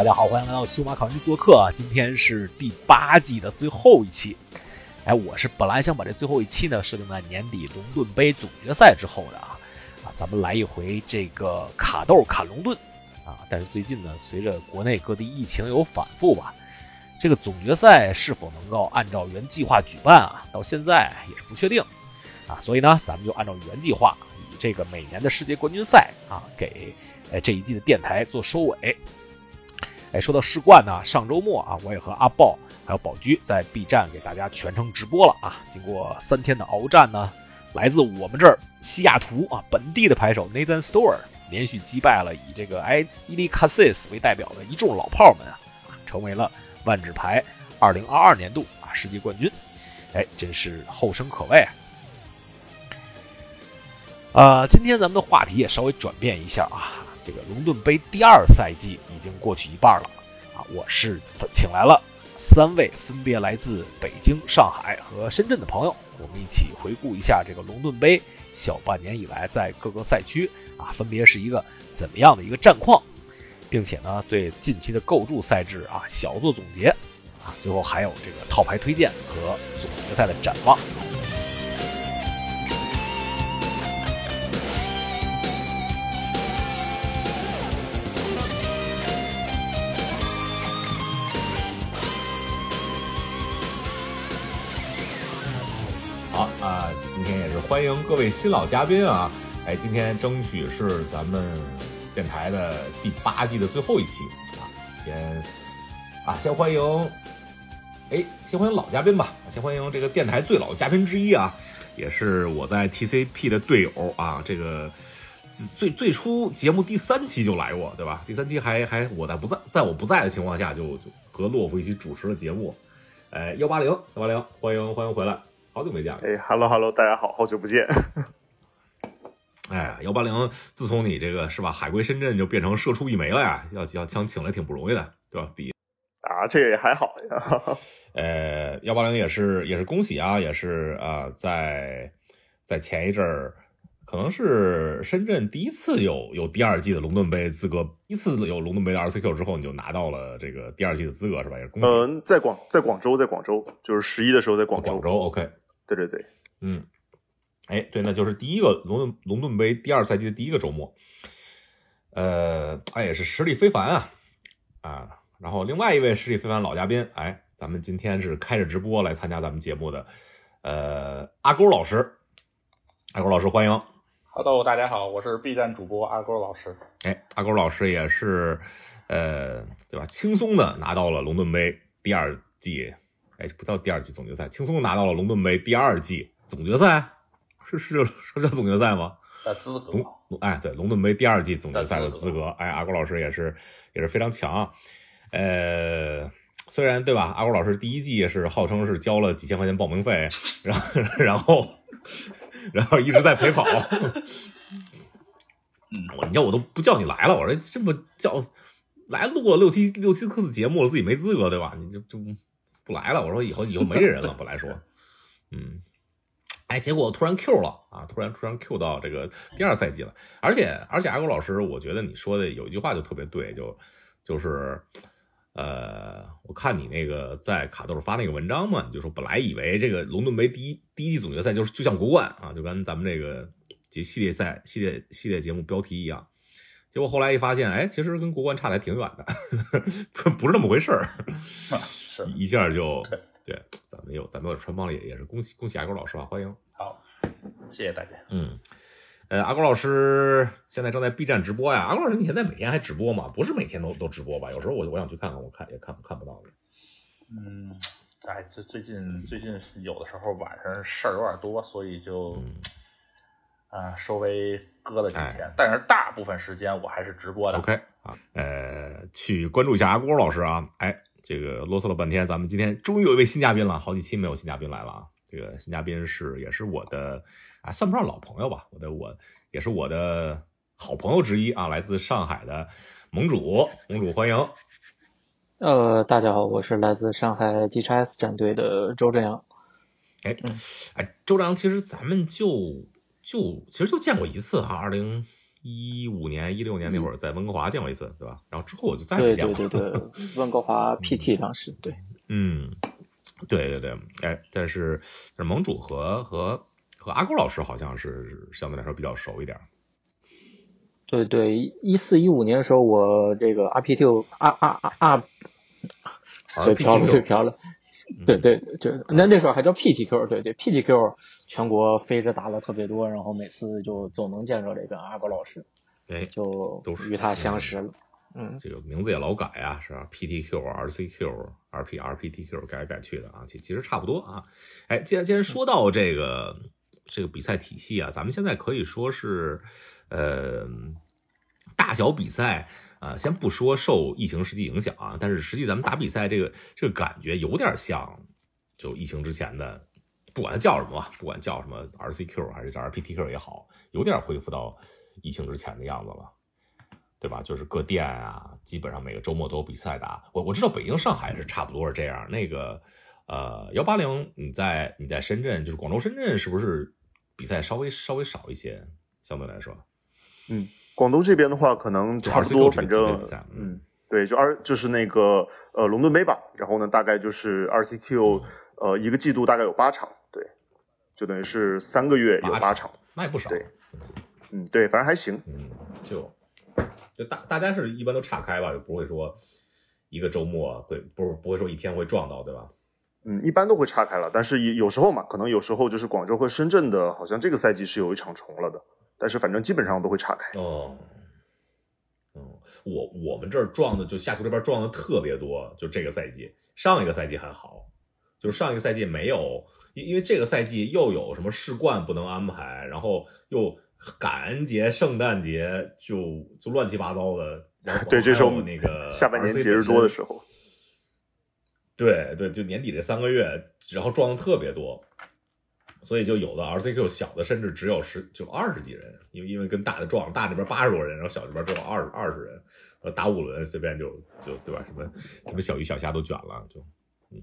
大家好，欢迎来到修马考研做客啊。今天是第八季的最后一期。哎，我是本来想把这最后一期呢设定在年底龙盾杯总决赛之后的啊啊，咱们来一回这个卡豆砍龙盾啊。但是最近呢，随着国内各地疫情有反复吧，这个总决赛是否能够按照原计划举办啊，到现在也是不确定啊。所以呢，咱们就按照原计划，以这个每年的世界冠军赛啊，给哎这一季的电台做收尾。哎，说到世冠呢，上周末啊，我也和阿豹还有宝驹在 B 站给大家全程直播了啊。经过三天的鏖战呢，来自我们这儿西雅图啊本地的牌手 Nathan Store 连续击败了以这个埃伊利卡西斯为代表的一众老炮们啊，成为了万智牌2022年度啊世界冠军。哎，真是后生可畏啊！呃，今天咱们的话题也稍微转变一下啊。这个龙盾杯第二赛季已经过去一半了啊！我是请来了三位分别来自北京、上海和深圳的朋友，我们一起回顾一下这个龙盾杯小半年以来在各个赛区啊分别是一个怎么样的一个战况，并且呢对近期的构筑赛制啊小做总结啊，最后还有这个套牌推荐和总决赛的展望。欢迎各位新老嘉宾啊！哎，今天争取是咱们电台的第八季的最后一期啊，先啊先欢迎，哎，先欢迎老嘉宾吧，先欢迎这个电台最老嘉宾之一啊，也是我在 TCP 的队友啊，这个最最初节目第三期就来过，对吧？第三期还还我在不在，在我不在的情况下就就和洛夫一起主持了节目，哎，幺八零幺八零，欢迎欢迎回来。好久没见了，哎，Hello Hello，大家好，好久不见。哎，幺八零，自从你这个是吧，海归深圳就变成社畜一枚了呀，要要想请来挺不容易的，对吧？比啊，这个也还好呀。呃，幺八零也是也是恭喜啊，也是啊，在在前一阵儿，可能是深圳第一次有有第二季的龙盾杯资格，一次有龙盾杯的 RCQ 之后，你就拿到了这个第二季的资格，是吧？也是恭喜。嗯，在广在广州，在广州，就是十一的时候在广州。广州，OK。对对对，嗯，哎，对，那就是第一个龙盾龙盾杯第二赛季的第一个周末，呃，哎，也是实力非凡啊啊！然后另外一位实力非凡老嘉宾，哎，咱们今天是开着直播来参加咱们节目的，呃，阿勾老师，阿勾老师欢迎，Hello，大家好，我是 B 站主播阿勾老师，哎，阿勾老师也是，呃，对吧？轻松的拿到了龙盾杯第二季。哎，不叫第二季总决赛，轻松拿到了龙盾杯第二季总决赛，是是是叫总决赛吗？的资格，哎，对，龙盾杯第二季总决赛的资格，哎，阿勾老师也是也是非常强，呃，虽然对吧？阿郭老师第一季是号称是交了几千块钱报名费，然后然后然后一直在陪跑，嗯，我你叫我都不叫你来了，我说这么叫来录了六七六七次节目了，自己没资格对吧？你就就。不来了，我说以后以后没这人了。本来说，嗯，哎，结果突然 Q 了啊，突然突然 Q 到这个第二赛季了。而且而且，阿狗老师，我觉得你说的有一句话就特别对，就就是，呃，我看你那个在卡豆发那个文章嘛，你就说本来以为这个龙盾杯第一第一季总决赛就是就像国冠啊，就跟咱们这个节系列赛系列系列节目标题一样。结果后来一发现，哎，其实跟国冠差的还挺远的，不是那么回事儿。是，一下就对，咱们有咱们有穿帮了，也是恭喜恭喜阿狗老师啊，欢迎。好，谢谢大家。嗯，呃，阿郭老师现在正在 B 站直播呀。阿郭老师，你现在每天还直播吗？不是每天都都直播吧？有时候我我想去看看，我看也看看不到嗯，哎，最最近最近有的时候晚上事儿有点多，所以就。啊，稍微搁了几天，但是大部分时间我还是直播的。OK 啊，呃，去关注一下阿郭老师啊。哎，这个啰嗦了半天，咱们今天终于有一位新嘉宾了，好几期没有新嘉宾来了啊。这个新嘉宾是也是我的啊，算不上老朋友吧，我的我也是我的好朋友之一啊，来自上海的盟主，盟主欢迎。呃，大家好，我是来自上海 G x S 战队的周正阳。哎，哎，周正阳，其实咱们就。就其实就见过一次哈，二零一五年、一六年那会儿在温哥华见过一次，对吧？然后之后我就再没见过。对对对，温哥华 PT 当时对，嗯，对对对，哎，但是是盟主和和和阿勾老师好像是相对来说比较熟一点。对对，一四一五年的时候，我这个 RPT 啊啊啊啊，嘴瓢了嘴瓢了，对对，就那那时候还叫 PTQ，对对 PTQ 全国飞着打的特别多，然后每次就总能见着这个阿高老师，哎，就与他相识了。嗯，这个名字也老改啊，是吧？PTQ、RCQ、RP、RPTQ 改来改去的啊，其其实差不多啊。哎，既然既然说到这个这个比赛体系啊，咱们现在可以说是呃大小比赛啊、先不说受疫情实际影响啊，但是实际咱们打比赛这个这个感觉有点像就疫情之前的，不管它叫什么，不管叫什么 RCQ 还是叫 RPTQ 也好，有点恢复到疫情之前的样子了。对吧？就是各店啊，基本上每个周末都有比赛打。我我知道北京、上海是差不多是这样。那个呃，幺八零你在你在深圳，就是广州、深圳，是不是比赛稍微稍微少一些？相对来说，嗯，广东这边的话可能差不多，反正，嗯，对，就二就是那个呃伦敦杯吧，然后呢大概就是二 CQ，呃一个季度大概有八场，对，就等于是三个月有八场，那也不少。对，嗯，对，反正还行。嗯，就就大大家是一般都岔开吧，就不会说一个周末会不不会说一天会撞到，对吧？嗯，一般都会岔开了，但是有时候嘛，可能有时候就是广州和深圳的，好像这个赛季是有一场重了的，但是反正基本上都会岔开。哦，嗯，我我们这儿撞的就下图这边撞的特别多，就这个赛季，上一个赛季还好，就是上一个赛季没有，因因为这个赛季又有什么世冠不能安排，然后又感恩节、圣诞节就就乱七八糟的，对，这时候那个 下半年节日多的时候，对对，就年底这三个月，然后撞的特别多，所以就有的 RCQ 小的甚至只有十就二十几人，因为因为跟大的撞，大这边八十多人，然后小这边只有二二十人，呃，打五轮随便就就对吧？什么什么小鱼小虾都卷了，就嗯，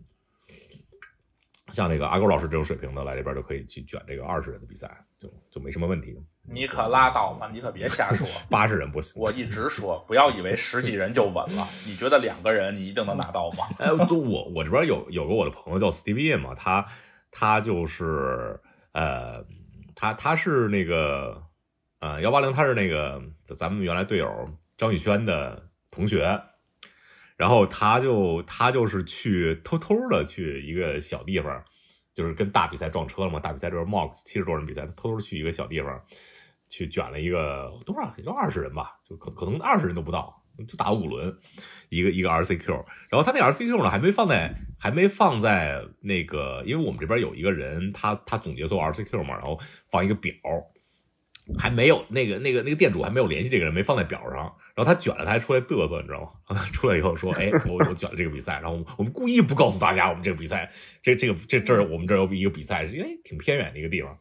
像那个阿狗老师这种水平的来这边就可以去卷这个二十人的比赛，就就没什么问题。你可拉倒吧，你可别瞎说。八十人不行，我一直说不要以为十几人就稳了。你觉得两个人你一定能拿到吗？哎，我我这边有有个我的朋友叫 Stevie 嘛，他他就是呃，他他是那个呃幺八零，他是那个咱们原来队友张宇轩的同学，然后他就他就是去偷偷的去一个小地方，就是跟大比赛撞车了嘛，大比赛就是 MOX 七十多人比赛，他偷偷去一个小地方。去卷了一个多少，也就二十人吧，就可可能二十人都不到，就打五轮，一个一个 RCQ，然后他那 RCQ 呢还没放在还没放在那个，因为我们这边有一个人，他他总结所有 RCQ 嘛，然后放一个表，还没有那个那个那个店主还没有联系这个人，没放在表上，然后他卷了，他还出来嘚瑟，你知道吗？出来以后说，哎，我我卷了这个比赛，然后我们故意不告诉大家我们这个比赛，这这个这这儿我们这儿有一个比赛，因为挺偏远的一个地方。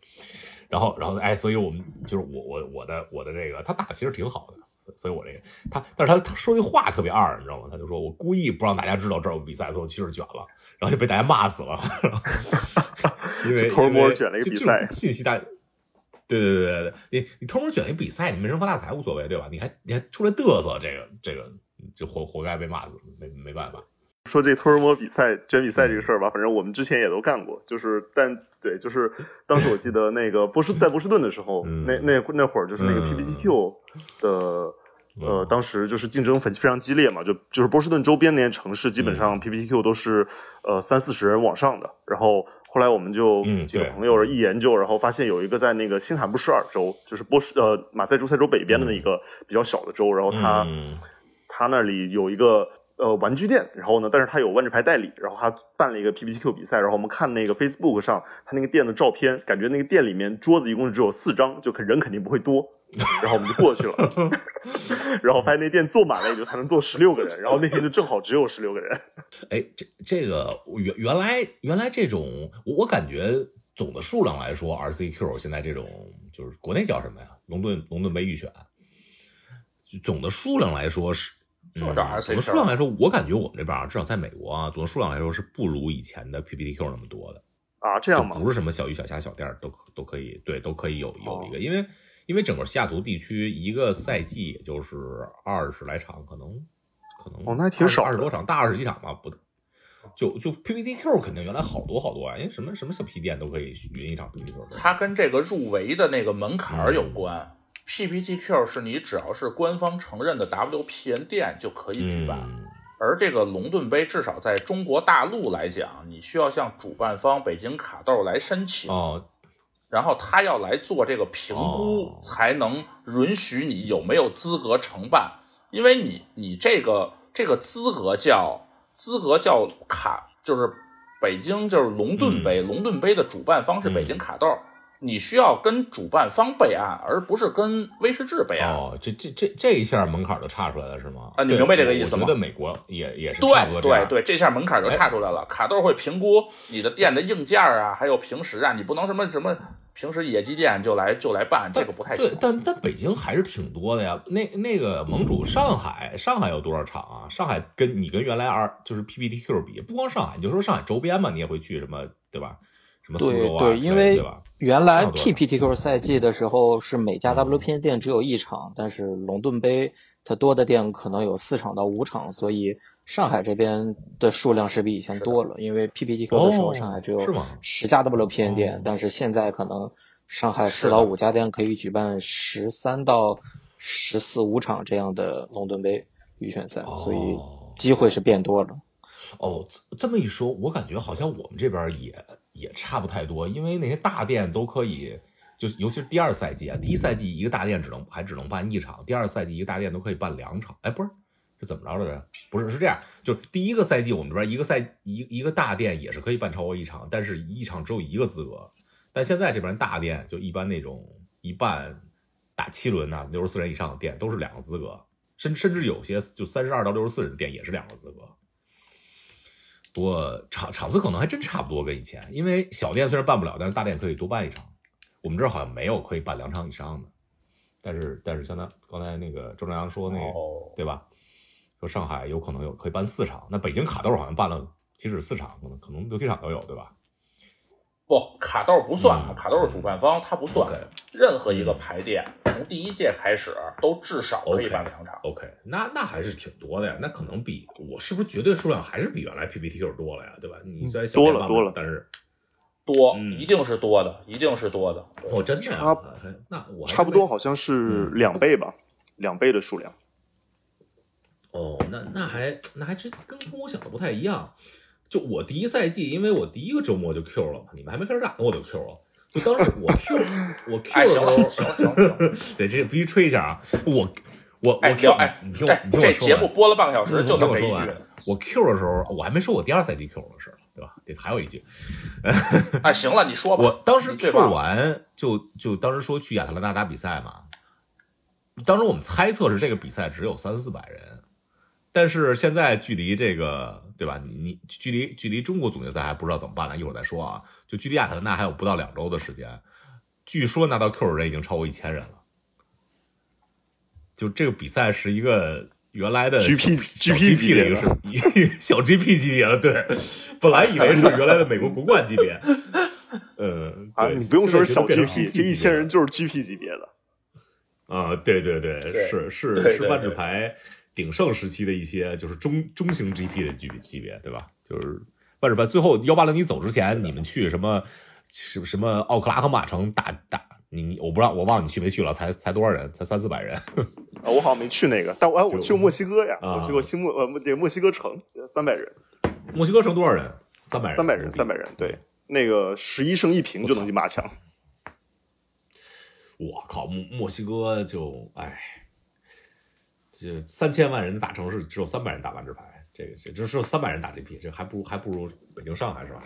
然后，然后，哎，所以我们就是我，我，我的，我的这个，他打的其实挺好的，所以我这个他，但是他他说那话特别二，你知道吗？他就说我故意不让大家知道这儿有比赛，所以我去这儿卷了，然后就被大家骂死了，因为 偷摸卷了一个比赛，信息大，对对对对对，你你偷摸卷一比赛，你没人发大财无所谓，对吧？你还你还出来嘚瑟，这个这个就活活该被骂死，没没办法。说这偷摸比赛卷比赛这个事儿吧，反正我们之前也都干过，就是但对，就是当时我记得那个波士 在波士顿的时候，那那那会儿就是那个 PPTQ 的呃，当时就是竞争非非常激烈嘛，就就是波士顿周边那些城市，基本上 PPTQ 都是呃三四十人往上的。然后后来我们就几个朋友一研究，然后发现有一个在那个新罕布什尔州，就是波士呃马赛诸塞州北边的那个比较小的州，然后他他那里有一个。呃，玩具店，然后呢，但是他有万智牌代理，然后他办了一个 PPTQ 比赛，然后我们看那个 Facebook 上他那个店的照片，感觉那个店里面桌子一共只有四张，就肯人肯定不会多，然后我们就过去了，然后发现那店坐满了也就才能坐十六个人，然后那天就正好只有十六个人。哎，这这个原原来原来这种，我感觉总的数量来说，RCQ 现在这种就是国内叫什么呀？龙盾龙盾杯预选，总的数量来说是。总的数量来说，我感觉我们这边啊，至少在美国啊，总的数量来说是不如以前的 PPTQ 那么多的啊。这样吗？不是什么小鱼小虾小店都都可以，对，都可以有有一个，因为因为整个西雅图地区一个赛季也就是二十来场，可能可能哦，那还挺少，二十多场，大二十几场吧，不，就就 PPTQ 肯定原来好多好多啊，因为什么什么小皮店都可以云一场 PPTQ。它跟这个入围的那个门槛有关。PPTQ 是你只要是官方承认的 WPN 店就可以举办，而这个龙盾杯至少在中国大陆来讲，你需要向主办方北京卡豆来申请，哦，然后他要来做这个评估，才能允许你有没有资格承办，因为你你这个这个资格叫资格叫卡，就是北京就是龙盾杯，龙盾杯的主办方是北京卡豆。你需要跟主办方备案，而不是跟威士忌备案。哦，这这这这一下门槛就差出来了，是吗？啊，你明白这个意思吗？我觉得美国也也是对对对，这下门槛就差出来了。卡豆会评估你的店的硬件啊，还有平时啊，你不能什么什么平时野鸡店就来就来办，这个不太行。但但北京还是挺多的呀。那那个盟主上海，上海有多少场啊？上海跟你跟原来二就是 PPTQ 比，不光上海，你就说上海周边嘛，你也会去什么，对吧？什么苏州啊？对对，因为原来 PPTQ 赛季的时候是每家 WPN 店只有一场，但是龙盾杯它多的店可能有四场到五场，所以上海这边的数量是比以前多了。因为 PPTQ 的时候上海只有十家 WPN 店，但是现在可能上海四到五家店可以举办十三到十四五场这样的龙盾杯预选赛，所以机会是变多了。哦，这么一说，我感觉好像我们这边也。也差不太多，因为那些大店都可以，就尤其是第二赛季啊，第一赛季一个大店只能还只能办一场，第二赛季一个大店都可以办两场。哎，不是，是怎么着来着？不是，是这样，就第一个赛季我们这边一个赛一一个大店也是可以办超过一场，但是一场只有一个资格。但现在这边大店就一般那种一办打七轮呐，六十四人以上的店都是两个资格，甚甚至有些就三十二到六十四人的店也是两个资格。不过场场次可能还真差不多跟以前，因为小店虽然办不了，但是大店可以多办一场。我们这儿好像没有可以办两场以上的，但是但是像他刚才那个周正阳说那个，对吧？说上海有可能有可以办四场，那北京卡豆好像办了，即使四场，可能可能六七场都有，对吧？不，卡豆不算，卡豆是主办方，他不算。任何一个排店从第一届开始都至少可以办两场。OK，那那还是挺多的呀。那可能比我是不是绝对数量还是比原来 PPTQ 多了呀？对吧？你虽然多了多了，但是多一定是多的，一定是多的。哦，真的啊那我差不多好像是两倍吧，两倍的数量。哦，那那还那还真跟跟我想的不太一样。就我第一赛季，因为我第一个周末就 Q 了嘛，你们还没开始打呢，我就 Q 了。就当时我 Q 我 Q 的时候，行行行，对，这必须吹一下啊！我我我 Q，哎，你听我，你听我说，这节目播了半个小时，就这么一句。我 Q 的时候，我还没说我第二赛季 Q 的事儿，对吧？得还有一句。哎，行了，你说吧。我当时 Q 完就就当时说去亚特兰大打比赛嘛，当时我们猜测是这个比赛只有三四百人。但是现在距离这个，对吧？你你距离距离中国总决赛还不知道怎么办呢，一会儿再说啊。就距离亚特兰大还有不到两周的时间，据说拿到 Q 的人已经超过一千人了。就这个比赛是一个原来的 GP GP 级别的，小 GP 级别的。对，本来以为是原来的美国国冠级别。呃啊，你不用说是小 GP，这一千人就是 GP 级别的。啊，对对对，是是是万智牌。鼎盛时期的一些就是中中型 GP 的级级别，对吧？就是万智牌最后幺八零你走之前，你们去什么什什么奥克拉荷马城打打你你我不知道我忘了你去没去了，才才多少人？才三四百人。啊，我好像没去那个，但我我去过墨西哥呀，我去过新墨呃墨墨西哥城三百人。墨西哥城多少人？三百人。三百人，三百人。对，那个十一胜一平就能进八强。我靠，墨墨西哥就哎。这三千万人的大城市只有三百人打万智牌，这个这只有三百人打 GP，这还不如还不如北京上海是吧？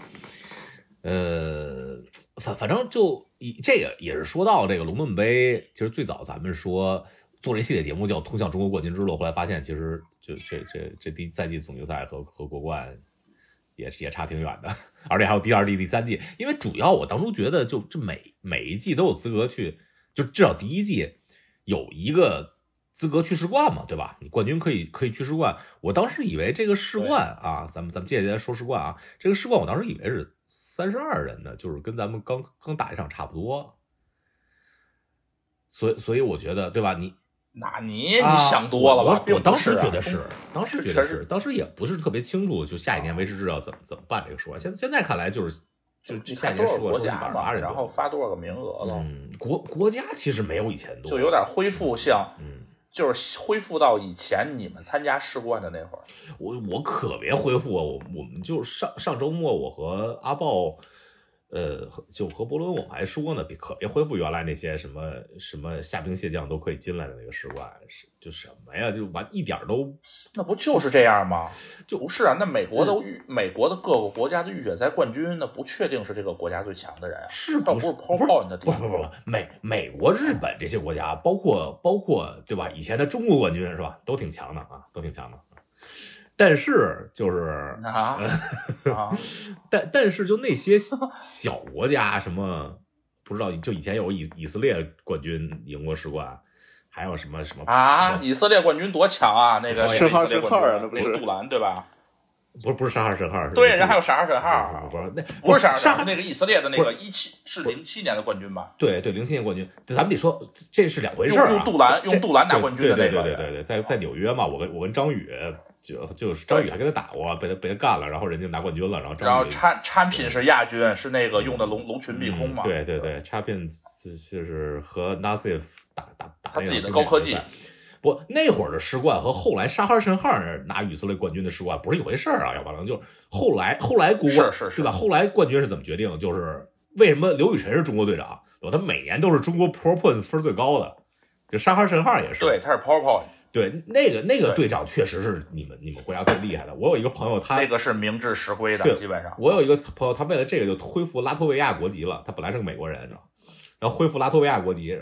呃，反反正就以这个也是说到这个龙盾杯，其实最早咱们说做这系列节目叫通向中国冠军之路，后来发现其实就这这这第一赛季总决赛和和国冠也也差挺远的，而且还有第二季、第三季，因为主要我当初觉得就这每每一季都有资格去，就至少第一季有一个。资格去世冠嘛，对吧？你冠军可以可以去世冠。我当时以为这个世冠啊，咱们咱们接下来说世冠啊，这个世冠我当时以为是三十二人的，就是跟咱们刚刚打一场差不多。所以所以我觉得，对吧？你那你你想多了吧？我我当时觉得得是，当时觉得是，当时也不是特别清楚，就下一年维持制要怎么怎么办这个说。现现在看来就是就下一年多少国家嘛，然后发多少个名额了？嗯，国国家其实没有以前多，就有点恢复像嗯。就是恢复到以前你们参加世冠的那会儿，我我可别恢复啊！我我们就上上周末，我和阿豹。呃，就和伯伦我们还说呢，别可别恢复原来那些什么什么下兵蟹将都可以进来的那个世冠，是就什么呀，就完一点都，那不就是这样吗？就不是啊，那美国的预美国的各个国家的预选赛冠军，那不确定是这个国家最强的人啊，是倒不是抛炮你的不不不不，美美国、日本这些国家，包括包括对吧？以前的中国冠军是吧，都挺强的啊，都挺强的。但是就是啊啊，但但是就那些小国家，什么不知道？就以前有以以色列冠军赢过世冠，还有什么什么啊？以色列冠军多强啊！那个申号申号啊，那不是杜兰对吧？不是不是沙哈申号，对，人还有沙哈申号，不是那不是沙沙哈那个以色列的那个一七是零七年的冠军吧？对对，零七年冠军，咱们得说这是两回事啊。用杜兰用杜兰拿冠军的那个，对对对对对，在在纽约嘛，我跟我跟张宇。就就是张宇还跟他打过，被他被他干了，然后人家拿冠军了，然后然后产产品是亚军，是那个用的龙龙群碧空嘛？对对对，产品就是和 Nasif 打打打他自己的高科技。不，那会儿的世冠和后来沙哈申号拿以色列冠军的世冠不是一回事儿啊！要不然就是后来后来国是是是吧？后来冠军是怎么决定？就是为什么刘雨辰是中国队长？他每年都是中国 Pro Points 分最高的，就沙哈申号也是。对，他是 Pro Point。对，那个那个队长确实是你们你们国家最厉害的。我有一个朋友，他那个是明智实归的，基本上。我有一个朋友，他为了这个就恢复拉脱维亚国籍了。他本来是个美国人，知道然后恢复拉脱维亚国籍，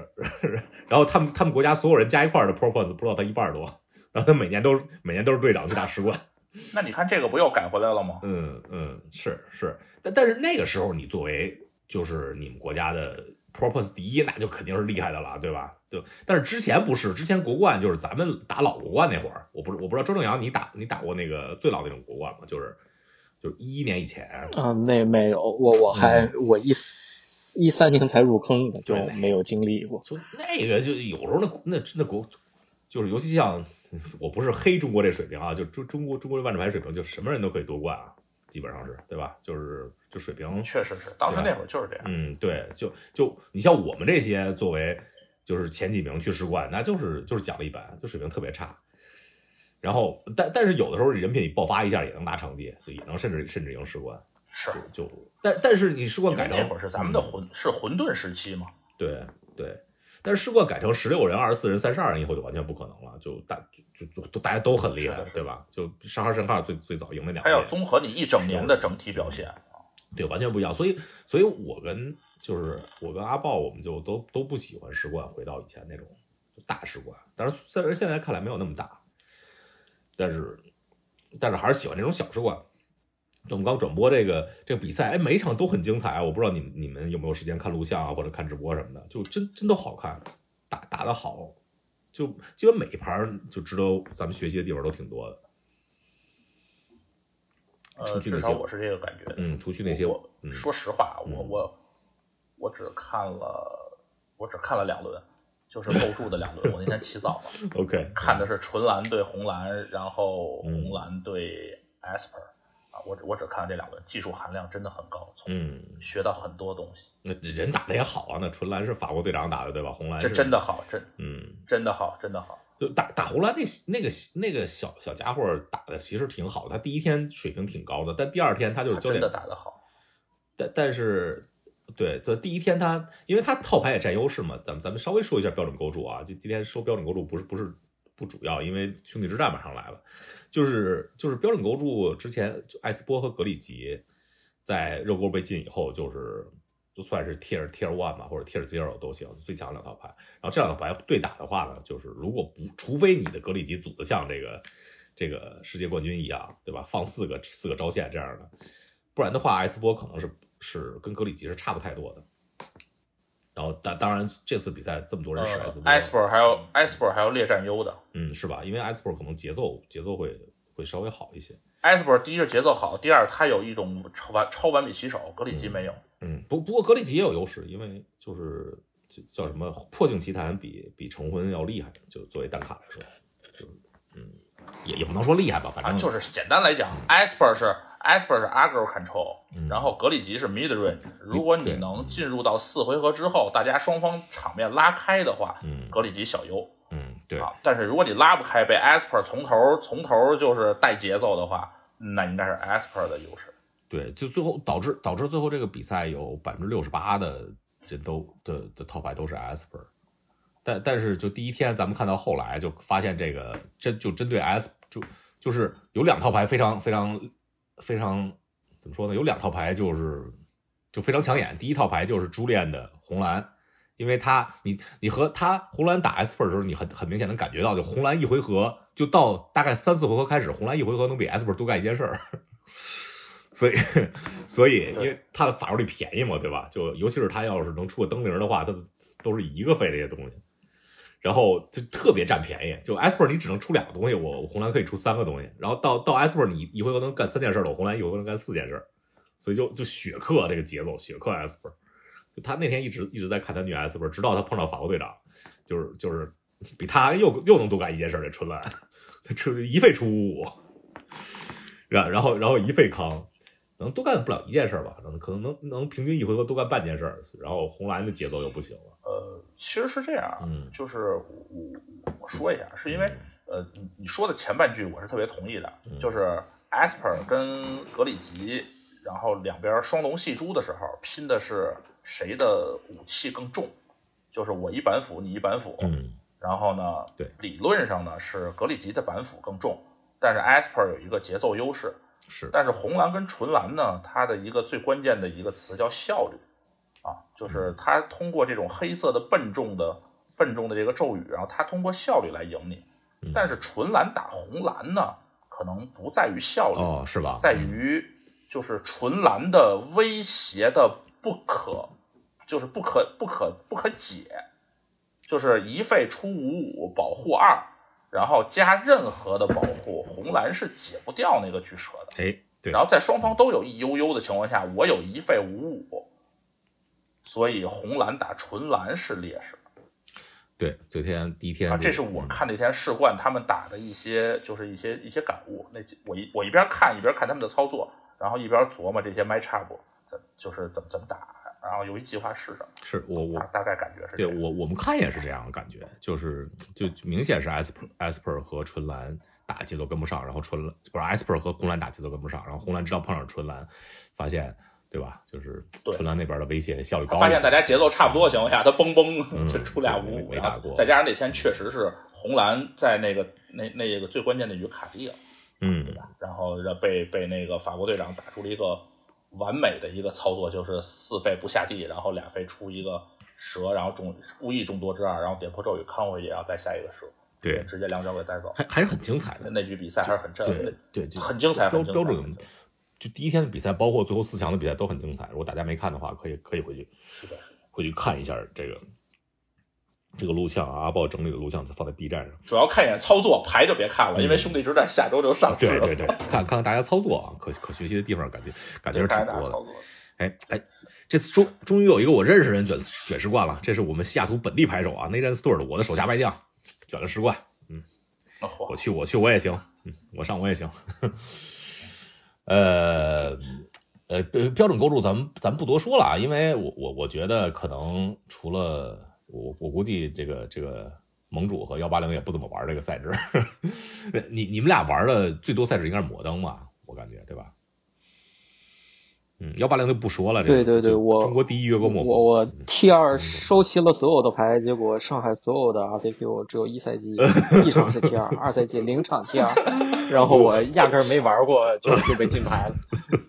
然后他们他们国家所有人加一块的 pro points 不知道他一半多。然后他每年都每年都是队长去打世冠。那你看这个不又改回来了吗？嗯嗯，是是，但但是那个时候你作为就是你们国家的。Propose 第一，那就肯定是厉害的了，对吧？对但是之前不是，之前国冠就是咱们打老国冠那会儿，我不我不知道周正阳你打你打过那个最老那种国冠吗？就是就是一一年以前啊，那没有，我我还我一一三年才入坑的，就没有经历过。就那个就有时候那那那国就是尤其像我不是黑中国这水平啊，就中中国中国万智牌水平，就什么人都可以夺冠啊。基本上是对吧？就是就水平，确实是，当时那会儿就是这样。嗯，对，就就你像我们这些作为就是前几名去世冠，那就是就是奖了一般，就水平特别差。然后，但但是有的时候人品你爆发一下也能拿成绩，也能甚至甚至赢世冠。是，就但但是你世冠改成那会儿是咱们的混是混沌时期嘛？对对。但是世冠改成十六人、二十四人、三十二人以后就完全不可能了，就大就就都大家都很厉害，对吧？就沙哈申号最最早赢那两，还要综合你一整年的整体表现对，完全不一样。所以，所以我跟就是我跟阿豹，我们就都都不喜欢世冠回到以前那种大世冠，但是虽然现在看来没有那么大，但是但是还是喜欢这种小世冠。我们刚转播这个这个比赛，哎，每一场都很精彩。我不知道你们你们有没有时间看录像啊，或者看直播什么的，就真真都好看，打打的好，就基本每一盘就值得咱们学习的地方都挺多的。呃，至少我是这个感觉。嗯，除去那些，我说实话，我我我只看了我只看了两轮，就是构筑的两轮。我那天起早了，OK，看的是纯蓝对红蓝，然后红蓝对 Asper。我我只看了这两个，技术含量真的很高，嗯，学到很多东西。那人打的也好啊，那纯蓝是法国队长打的对吧？红蓝这真的好，真嗯，真的好，真的好。就打打红蓝那那个那个小小家伙打的其实挺好，他第一天水平挺高的，但第二天他就是真的打得好。但但是，对，对，第一天他因为他套牌也占优势嘛，咱们咱们稍微说一下标准构筑啊，今今天说标准构筑不是不是不主要，因为兄弟之战马上来了。就是就是标准构筑之前，就艾斯波和格里吉在热锅被禁以后，就是就算是 tier tier one 嘛，或者 tier zero 都行，最强两套牌。然后这两套牌对打的话呢，就是如果不除非你的格里吉组的像这个这个世界冠军一样，对吧？放四个四个招线这样的，不然的话，艾斯波可能是是跟格里吉是差不太多的。然后当当然这次比赛这么多人使艾斯波，艾斯波还有艾斯波还有劣占优的，嗯，是吧？因为艾斯波可能节奏节奏会会稍微好一些。艾斯波第一是节奏好，第二他有一种超完超完美骑手，格里吉没有。嗯，不不过格里吉也有优势，因为就是叫什么破镜奇谭比比成婚要厉害，就作为单卡来说，就嗯也也不能说厉害吧，反正就是简单来讲，Esper 是 Esper 是 aggro control，然后格里吉是 mid range。如果你能进入到四回合之后，大家双方场面拉开的话，嗯，格里吉小优，嗯对啊。但是如果你拉不开，被 Esper 从头从头就是带节奏的话，那应该是 Esper 的优势。对，就最后导致导致最后这个比赛有百分之六十八的人都的的套牌都是 Esper，但但是就第一天咱们看到后来就发现这个针就针对 S 就就是有两套牌非常非常非常怎么说呢？有两套牌就是就非常抢眼。第一套牌就是朱炼的红蓝，因为他你你和他红蓝打 sp 的时候，你很很明显能感觉到，就红蓝一回合就到大概三四回合开始，红蓝一回合能比 sp 多干一件事儿。所以，所以，因为它的法术力便宜嘛，对吧？就尤其是他要是能出个灯灵的话，它都是一个费这些东西，然后就特别占便宜。就 Esper 你只能出两个东西，我红蓝可以出三个东西，然后到到 Esper 你一回合能干三件事了，我红蓝一回合能干四件事，所以就就血克这个节奏，血克 Esper。就他那天一直一直在看他女 Esper，直到他碰到法国队长，就是就是比他又又能多干一件事这春兰，他出一费出五五，然然后然后一费康。能多干不了一件事吧，可能可能能能平均一回合多干半件事，然后红蓝的节奏又不行了。呃，其实是这样，嗯，就是我我说一下，是因为呃，你你说的前半句我是特别同意的，就是 Asper 跟格里吉，然后两边双龙戏珠的时候拼的是谁的武器更重，就是我一板斧你一板斧，嗯，然后呢，对，理论上呢是格里吉的板斧更重，但是 Asper 有一个节奏优势。是，但是红蓝跟纯蓝呢，它的一个最关键的一个词叫效率，啊，就是它通过这种黑色的笨重的笨重的这个咒语，然后它通过效率来赢你。但是纯蓝打红蓝呢，可能不在于效率，哦，是吧？在于就是纯蓝的威胁的不可，就是不可不可不可解，就是一费出五五保护二。然后加任何的保护，红蓝是解不掉那个巨蛇的。哎，对。然后在双方都有一悠悠的情况下，我有一费五五，所以红蓝打纯蓝是劣势。对，昨天第一天啊，这是我看那天世冠他们打的一些，就是一些一些感悟。那我一我一边看一边看他们的操作，然后一边琢磨这些 match up，就是怎么怎么打。然后有一计划是什么？是我我大概感觉是对我我们看也是这样的感觉，就是就明显是 Esper Esper 和纯蓝打节奏跟不上，然后纯蓝不是 Esper 和红蓝打节奏跟不上，然后红蓝知道碰上纯蓝，发现对吧？就是纯蓝那边的威胁效率高，发现大家节奏差不多的情况下，他嘣嘣就出俩五五，没打过。再加上那天确实是红蓝在那个那那个最关键的局卡地了，嗯，对吧？然后被被那个法国队长打出了一个。完美的一个操作就是四费不下地，然后俩费出一个蛇，然后中故意中多之二，然后点破咒语康回去，然后再下一个蛇，对，直接两脚给带走，还还是很精彩的那局比赛还是很震撼，对对，很精彩，标标准。就第一天的比赛，包括最后四强的比赛都很精彩。如果大家没看的话，可以可以回去，是的，是的，回去看一下这个。这个录像啊，阿豹整理的录像再放在 B 站上。主要看一眼操作，牌就别看了，因为兄弟之战下周就上市了。对对对，看看看大家操作啊，可可学习的地方，感觉感觉是挺多的。哎哎，这次终终于有一个我认识人卷卷十冠了，这是我们西雅图本地牌手啊，内战 store 的我的手下败将，卷了十冠。嗯，我去我去我也行，嗯，我上我也行。呃呃，标准构筑咱们咱们不多说了啊，因为我我我觉得可能除了。我我估计这个这个盟主和幺八零也不怎么玩这个赛制，你你们俩玩的最多赛制应该是摩登吧？我感觉对吧？嗯，幺八零就不说了。对对对，我中国第一越过莫我我 T 二收齐了所有的牌，结果上海所有的 RCQ 只有一赛季 一场是 T 二，二赛季零场 T 二，然后我压根没玩过就就被禁牌了。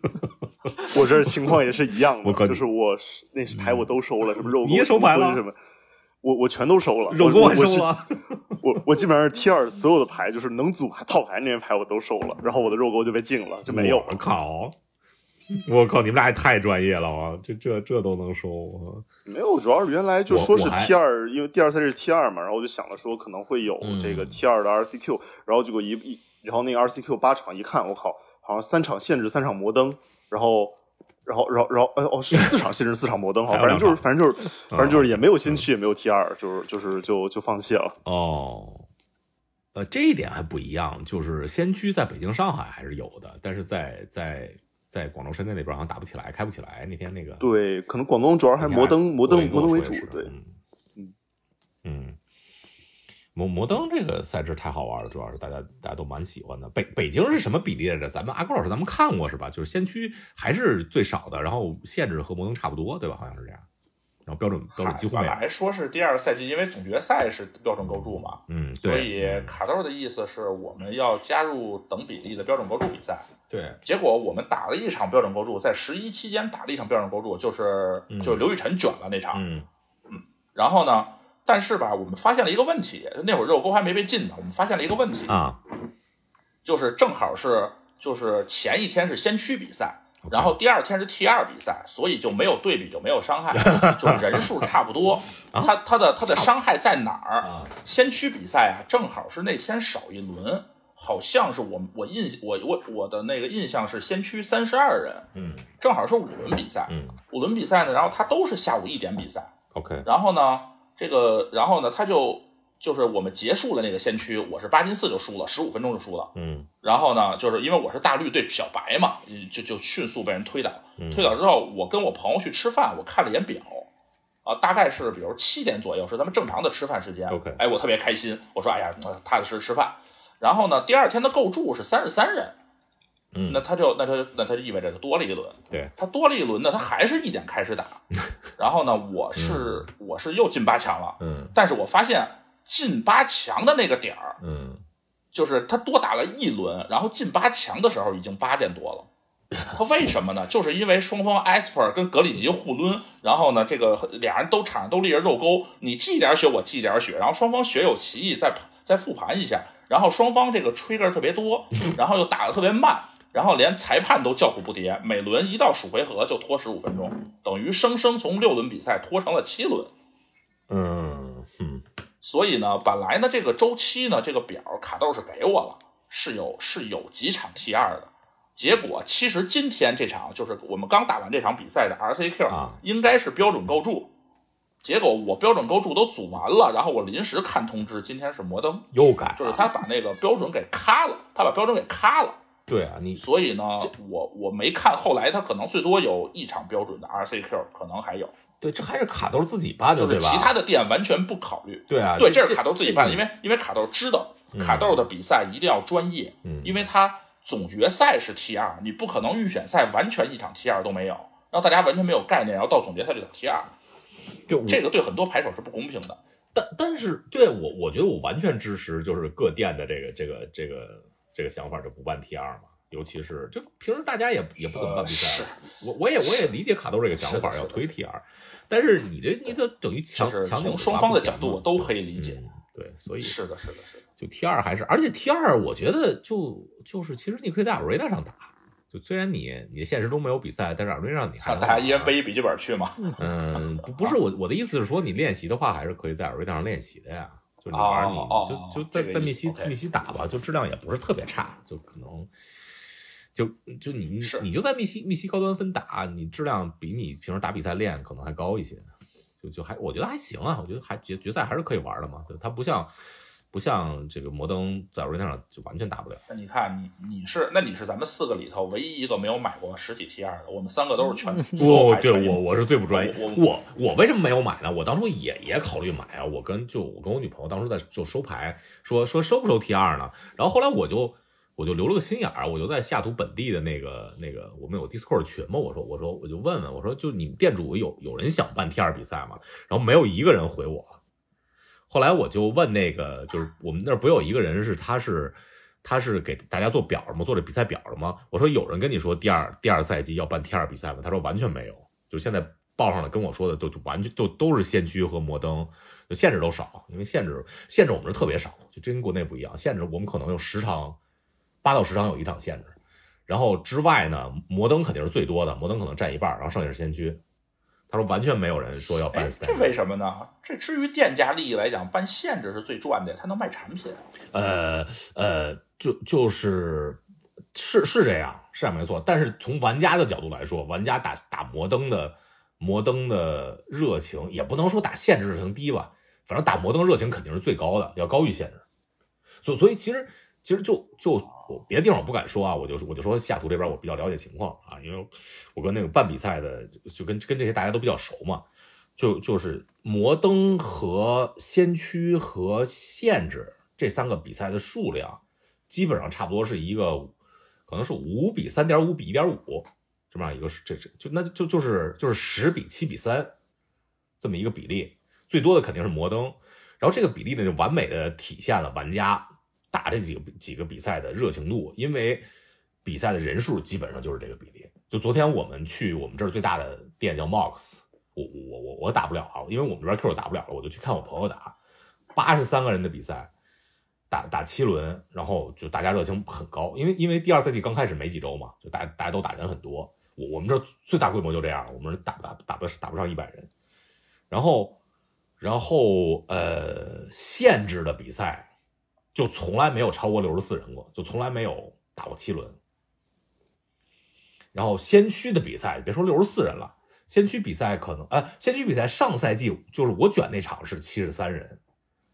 我这情况也是一样的，就是我那牌我都收了，什么肉你也收牌了什么。我我全都收了，肉我收了。我我基本上是 T 二所有的牌，就是能组牌套牌那些牌我都收了，然后我的肉钩就被禁了，就没有。我靠！我靠！你们俩也太专业了啊！这这这都能收？没有，主要是原来就说是 T 二，因为第二赛是 T 二嘛，然后我就想了说可能会有这个 T 二的 RCQ，然后结果一一，然后那个 RCQ 八场一看，我靠，好像三场限制，三场摩登，然后。然后然后然后呃哦是 四场新人四场摩登哈，反正就是反正就是反正就是也没有新区也没有 T 二，就是就是就就放弃了。哦，呃，这一点还不一样，就是先驱在北京、上海还是有的，但是在在在广州、深圳那边好像打不起来，开不起来。那天那个对，可能广东主要还是摩登摩登摩登为主，对，嗯嗯。摩摩登这个赛制太好玩了，主要是大家大家都蛮喜欢的。北北京是什么比例来着？咱们阿高老师咱们看过是吧？就是先驱还是最少的，然后限制和摩登差不多，对吧？好像是这样。然后标准标准几乎没有。本来说是第二个赛季，因为总决赛是标准构筑嘛，嗯，所以卡豆的意思是我们要加入等比例的标准构筑比赛。对。结果我们打了一场标准构筑，在十一期间打了一场标准构筑，就是就是刘雨辰卷了那场，嗯嗯，然后呢？但是吧，我们发现了一个问题，那会儿肉沟还没被禁呢。我们发现了一个问题啊，就是正好是就是前一天是先驱比赛，然后第二天是 T 二比赛，所以就没有对比，就没有伤害，就人数差不多。他他的他的伤害在哪儿？先驱比赛啊，正好是那天少一轮，好像是我我印我我我的那个印象是先驱三十二人，嗯，正好是五轮比赛，嗯，五轮比赛呢，然后他都是下午一点比赛，OK，然后呢？这个，然后呢，他就就是我们结束了那个先驱，我是八进四就输了，十五分钟就输了。嗯，然后呢，就是因为我是大绿对小白嘛，就就迅速被人推倒。推倒之后，我跟我朋友去吃饭，我看了一眼表，啊，大概是比如七点左右是咱们正常的吃饭时间。OK，哎，我特别开心，我说哎呀，踏踏实实吃饭。然后呢，第二天的构筑是三十三人。嗯，那他就那他那他就意味着就多了一轮，对他多了一轮呢，他还是一点开始打，然后呢，我是我是又进八强了，嗯，但是我发现进八强的那个点儿，嗯，就是他多打了一轮，然后进八强的时候已经八点多了，他为什么呢？就是因为双方 asper 跟格里吉互抡，然后呢，这个俩人都场上都立着肉钩，你记一点血，我记一点血，然后双方血有歧义，再再复盘一下，然后双方这个 trigger 特别多，然后又打的特别慢。然后连裁判都叫苦不迭，每轮一到数回合就拖十五分钟，等于生生从六轮比赛拖成了七轮。嗯嗯。所以呢，本来呢这个周期呢这个表卡豆是给我了，是有是有几场 T 二的。结果其实今天这场就是我们刚打完这场比赛的 RCQ 啊，应该是标准构筑。结果我标准构筑都组完了，然后我临时看通知，今天是摩登又改，就是他把那个标准给咔了，他把标准给咔了。对啊，你所以呢，我我没看，后来他可能最多有一场标准的 RCQ，可能还有。对，这还是卡豆自己办的，对吧？其他的店完全不考虑。对啊，对，这是卡豆自己办的，因为因为卡豆知道卡豆的比赛一定要专业，嗯，因为他总决赛是 T 二，你不可能预选赛完全一场 T 二都没有，让大家完全没有概念，然后到总决赛就打 T 二，就这个对很多牌手是不公平的。但但是对我，我觉得我完全支持，就是各店的这个这个这个这个想法，就不办 T 二嘛。尤其是就平时大家也也不怎么办比赛，我我也我也理解卡豆这个想法要推 T 二，但是你这你这等于强强从双方的角度我都可以理解，对，所以是的是的是的，就 T 二还是，而且 T 二我觉得就就是其实你可以在 Arena 上打，就虽然你你现实中没有比赛，但是 Arena 上你还大家一人背一笔记本去嘛，嗯，不不是我我的意思是说你练习的话还是可以在 Arena 上练习的呀，就你玩你就就在在密西密西打吧，就质量也不是特别差，就可能。就就你你就在密西密西高端分打，你质量比你平时打比赛练可能还高一些，就就还我觉得还行啊，我觉得还决决赛还是可以玩的嘛。对，它不像不像这个摩登在 Arena 上就完全打不了。那你看你你是那你是咱们四个里头唯一一个没有买过实体 T 二的，我们三个都是全。哦，对我我是最不专业。我我我为什么没有买呢？我当初也也考虑买啊。我跟就我跟我女朋友当初在就收牌，说说收不收 T 二呢？然后后来我就。我就留了个心眼儿，我就在下图本地的那个那个，我们有 Discord 群嘛，我说我说我就问问，我说就你们店主有有人想办 T 二比赛吗？然后没有一个人回我。后来我就问那个，就是我们那儿不有一个人是他是他是给大家做表吗？做这比赛表的吗？我说有人跟你说第二第二赛季要办 T 二比赛吗？他说完全没有，就现在报上来跟我说的都就完全就都是先驱和摩登，就限制都少，因为限制限制我们是特别少，就真跟国内不一样，限制我们可能有十场。八到十场有一场限制，然后之外呢，摩登肯定是最多的，摩登可能占一半，然后剩下是先驱。他说完全没有人说要办。这为什么呢？这至于店家利益来讲，办限制是最赚的，他能卖产品。呃呃，就就是是是这样，是这样没错。但是从玩家的角度来说，玩家打打摩登的摩登的热情，也不能说打限制热情低吧，反正打摩登热情肯定是最高的，要高于限制。所所以其实其实就就我别的地方我不敢说啊，我就我就说西雅图这边我比较了解情况啊，因为我跟那个办比赛的就跟跟这些大家都比较熟嘛，就就是摩登和先驱和限制这三个比赛的数量基本上差不多是一个。可能是五比三点五比一点五这么样一个是这这就那就就是就是十比七比三这么一个比例，最多的肯定是摩登，然后这个比例呢就完美的体现了玩家打这几个几个比赛的热情度，因为比赛的人数基本上就是这个比例。就昨天我们去我们这儿最大的店叫 Mox，我我我我打不了啊，因为我们这边 Q 打不了了，我就去看我朋友打，八十三个人的比赛。打打七轮，然后就大家热情很高，因为因为第二赛季刚开始没几周嘛，就大大家都打人很多。我我们这最大规模就这样，我们打打打不打不上一百人。然后然后呃，限制的比赛就从来没有超过六十四人过，就从来没有打过七轮。然后先驱的比赛，别说六十四人了，先驱比赛可能哎，先驱比赛上赛季就是我卷那场是七十三人，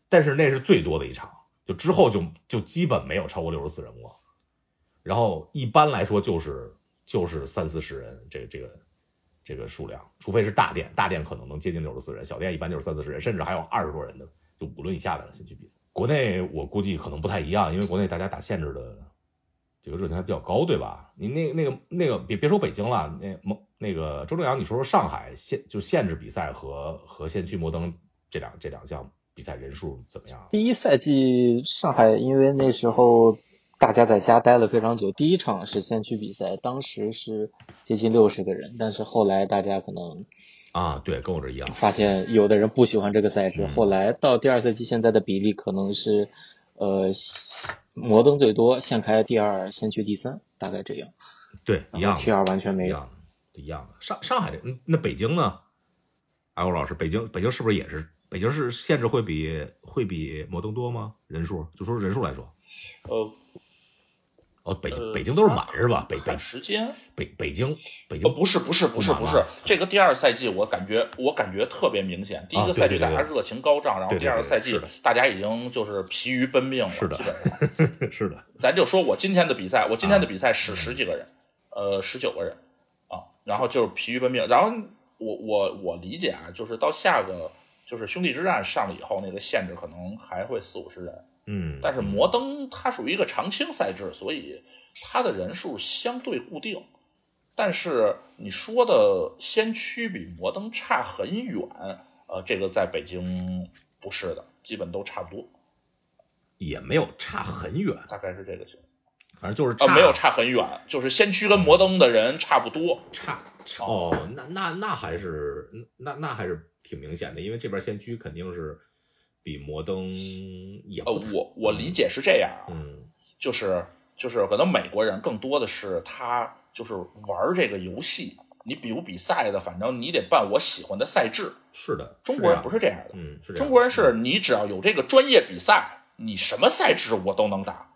但是那是最多的一场。就之后就就基本没有超过六十四人过，然后一般来说就是就是三四十人这个这个这个数量，除非是大店，大店可能能接近六十四人，小店一般就是三四十人，甚至还有二十多人的，就五轮以下的先驱比赛。国内我估计可能不太一样，因为国内大家打限制的这个热情还比较高，对吧？你那那个那个别别说北京了，那蒙那个周正阳，你说说上海限就限制比赛和和先驱摩登这两这两项。比赛人数怎么样？第一赛季上海，因为那时候大家在家待了非常久，第一场是先驱比赛，当时是接近六十个人，但是后来大家可能啊，对，跟我这一样，发现有的人不喜欢这个赛制，后来到第二赛季，现在的比例可能是呃摩登最多，现开第二，先去第三，大概这样。对，一样。T 二完全没有，一样的。上上海这，那北京呢？艾欧老师，北京北京是不是也是？北京市限制会比会比摩登多吗？人数就说人数来说，呃，哦，北京北京都是满是吧？北北时间北北京北京不是不是不是不是这个第二赛季我感觉我感觉特别明显，第一个赛季大家热情高涨，然后第二个赛季大家已经就是疲于奔命了，是的，基本上 是的。咱就说我今天的比赛，我今天的比赛使十几个人，呃，十九个人啊，然后就是疲于奔命，然后我我我理解啊，就是到下个。就是兄弟之战上了以后，那个限制可能还会四五十人，嗯，但是摩登它属于一个常青赛制，所以它的人数相对固定。但是你说的先驱比摩登差很远，呃，这个在北京不是的，基本都差不多，也没有差很远，大概是这个情况。反正就是没有差很远，就是先驱跟摩登的人差不多，差哦，那那那还是那那还是。挺明显的，因为这边先驱肯定是比摩登也呃，我我理解是这样，嗯，就是就是可能美国人更多的是他就是玩这个游戏，你比如比赛的，反正你得办我喜欢的赛制，是的，中国人不是这样的，嗯，是中国人是你只要有这个专业比赛，你什么赛制我都能打，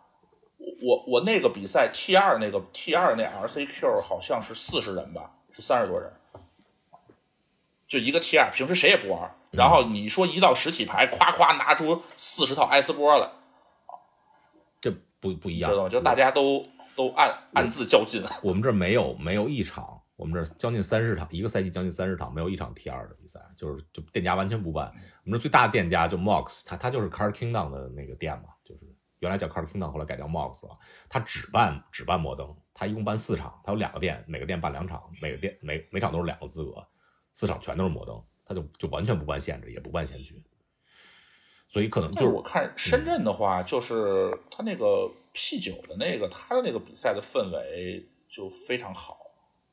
我我那个比赛 T 二那个 T 二那 RCQ 好像是四十人吧，是三十多人。就一个 T 二，平时谁也不玩。然后你说一到十起牌，夸夸拿出四十套埃斯波来，这不不一样，知道吗？就大家都都暗暗自较劲。我们这没有没有一场，我们这将近三十场，一个赛季将近三十场，没有一场 T 二的比赛，就是就店家完全不办。我们这最大的店家就 Mox，他他就是 Card Kingdom 的那个店嘛，就是原来叫 Card Kingdom，后来改叫 Mox 了。他只办只办摩登，他一共办四场，他有两个店，每个店办两场，每个店每每场都是两个资格。四场全都是摩登，他就就完全不办限制，也不办先驱，所以可能就是我看深圳的话，就是他那个 P 九的那个，他的那个比赛的氛围就非常好，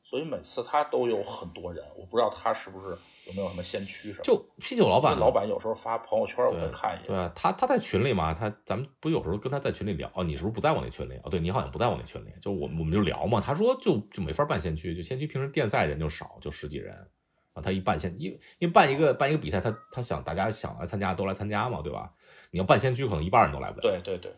所以每次他都有很多人。我不知道他是不是有没有什么先驱什么。就 P 九老板，老板有时候发朋友圈，我会看一眼。对，他他在群里嘛，他咱们不有时候跟他在群里聊哦，你是不是不在我那群里？哦，对你好像不在我那群里，就我们我们就聊嘛。他说就就没法办先驱，就先驱平时电赛人就少，就十几人。啊，他一办先，因因为办一个办一个比赛，他他想大家想来参加都来参加嘛，对吧？你要办先驱，可能一半人都来不了。对对对，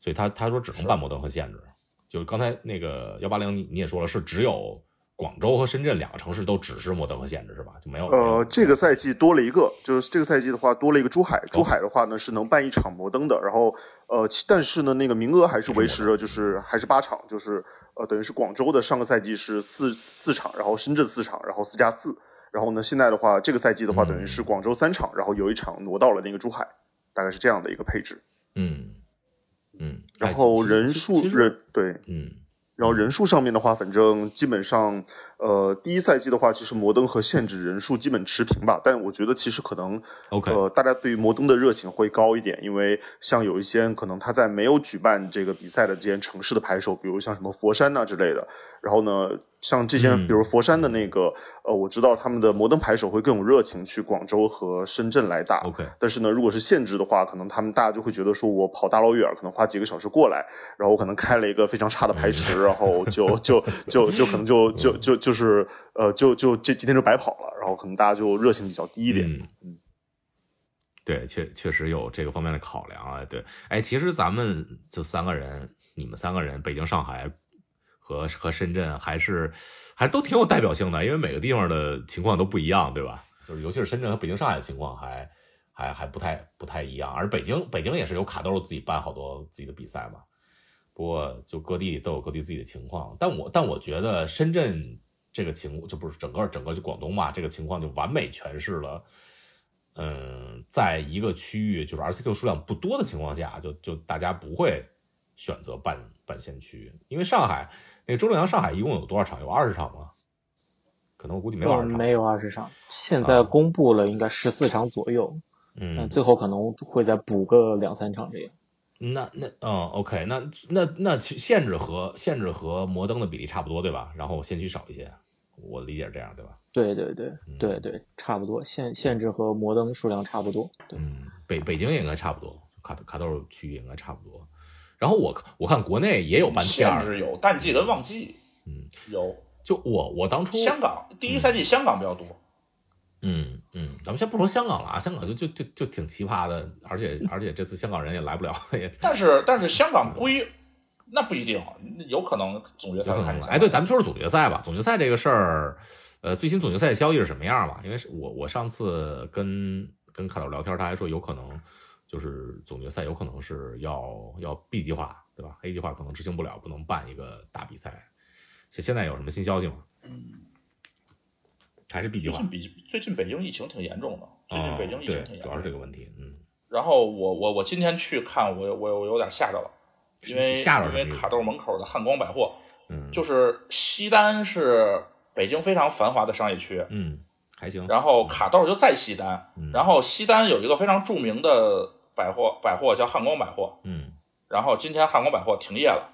所以他他说只能办摩登和限制，就刚才那个幺八零，你你也说了，是只有广州和深圳两个城市都只是摩登和限制是吧？就没有呃，这个赛季多了一个，就是这个赛季的话多了一个珠海，珠海的话呢是能办一场摩登的，然后呃，但是呢那个名额还是维持着，就是还是八场，就是呃等于是广州的上个赛季是四四场，然后深圳四场，然后四加四，然后呢现在的话这个赛季的话等于是广州三场，然后有一场挪到了那个珠海，大概是这样的一个配置。嗯。嗯，然后人数人对，嗯，然后人数上面的话，反正基本上，呃，第一赛季的话，其实摩登和限制人数基本持平吧。但我觉得其实可能，OK，呃，大家对于摩登的热情会高一点，因为像有一些可能他在没有举办这个比赛的这些城市的牌手，比如像什么佛山呐之类的，然后呢。像这些，比如佛山的那个，呃，我知道他们的摩登牌手会更有热情去广州和深圳来打。OK，但是呢，如果是限制的话，可能他们大家就会觉得说，我跑大老远，可能花几个小时过来，然后我可能开了一个非常差的牌池，然后就就 就就可能就就就就是呃，就就这今天就白跑了，然后可能大家就热情比较低一点。嗯，对，确确实有这个方面的考量啊。对，哎，其实咱们这三个人，你们三个人，北京、上海。和和深圳还是还是都挺有代表性的，因为每个地方的情况都不一样，对吧？就是尤其是深圳和北京、上海的情况还还还不太不太一样，而北京北京也是有卡豆自己办好多自己的比赛嘛。不过就各地都有各地自己的情况，但我但我觉得深圳这个情就不是整个整个就广东嘛，这个情况就完美诠释了，嗯，在一个区域就是 RCQ 数量不多的情况下，就就大家不会选择办办县区，因为上海。那周正阳上海一共有多少场？有二十场吗？可能我估计没有二十场。没有二十场，现在公布了应该十四场左右。嗯，最后可能会再补个两三场这样。那那嗯，OK，那那那限制和限制和摩登的比例差不多对吧？然后限区少一些，我理解是这样对吧？对对对对对，差不多限限制和摩登数量差不多。嗯，北北京也应该差不多，卡卡豆区域应该差不多。然后我我看国内也有办第二，限制有淡季跟旺季，嗯，有。就我我当初香港第一赛季香港比较多，嗯嗯，咱们先不说香港了啊，香港就就就就挺奇葩的，而且 而且这次香港人也来不了，也。但是但是香港 归那不一定，有可能总决赛开始。哎，对，咱们说说总决赛吧。总决赛这个事儿，呃，最新总决赛的消息是什么样吧？因为是我我上次跟跟卡导聊天，他还说有可能。就是总决赛有可能是要要 B 计划，对吧？A 计划可能执行不了，不能办一个大比赛。现现在有什么新消息吗？嗯，还是 B 计划。最近最近北京疫情挺严重的，最近北京疫情挺严重，主要是这个问题。嗯。然后我我我今天去看，我我我有点吓着了，因为因为卡豆门口的汉光百货，嗯，就是西单是北京非常繁华的商业区，嗯，还行。然后卡豆就在西单，然后西单有一个非常著名的。百货百货叫汉光百货，嗯，然后今天汉光百货停业了，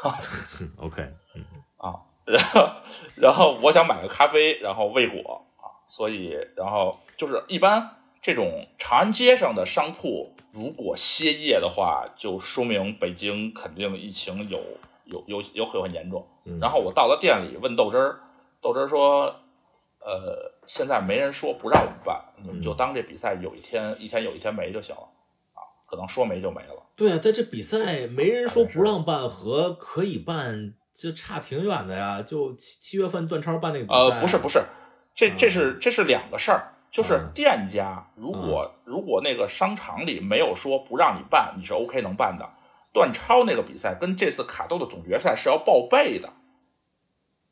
OK，嗯啊，然后然后我想买个咖啡，然后未果啊，所以然后就是一般这种长安街上的商铺如果歇业的话，就说明北京肯定疫情有有有有很很严重。然后我到了店里问豆汁儿，豆汁儿说，呃，现在没人说不让我们办，你们就当这比赛有一天一天有一天没就行了。可能说没就没了。对啊，在这比赛没人说不让办和可以办，就差挺远的呀。就七七月份段超办那个比赛，呃，不是不是，这这是这是两个事儿。就是店家如果如果那个商场里没有说不让你办，你是 OK 能办的。段超那个比赛跟这次卡豆的总决赛是要报备的。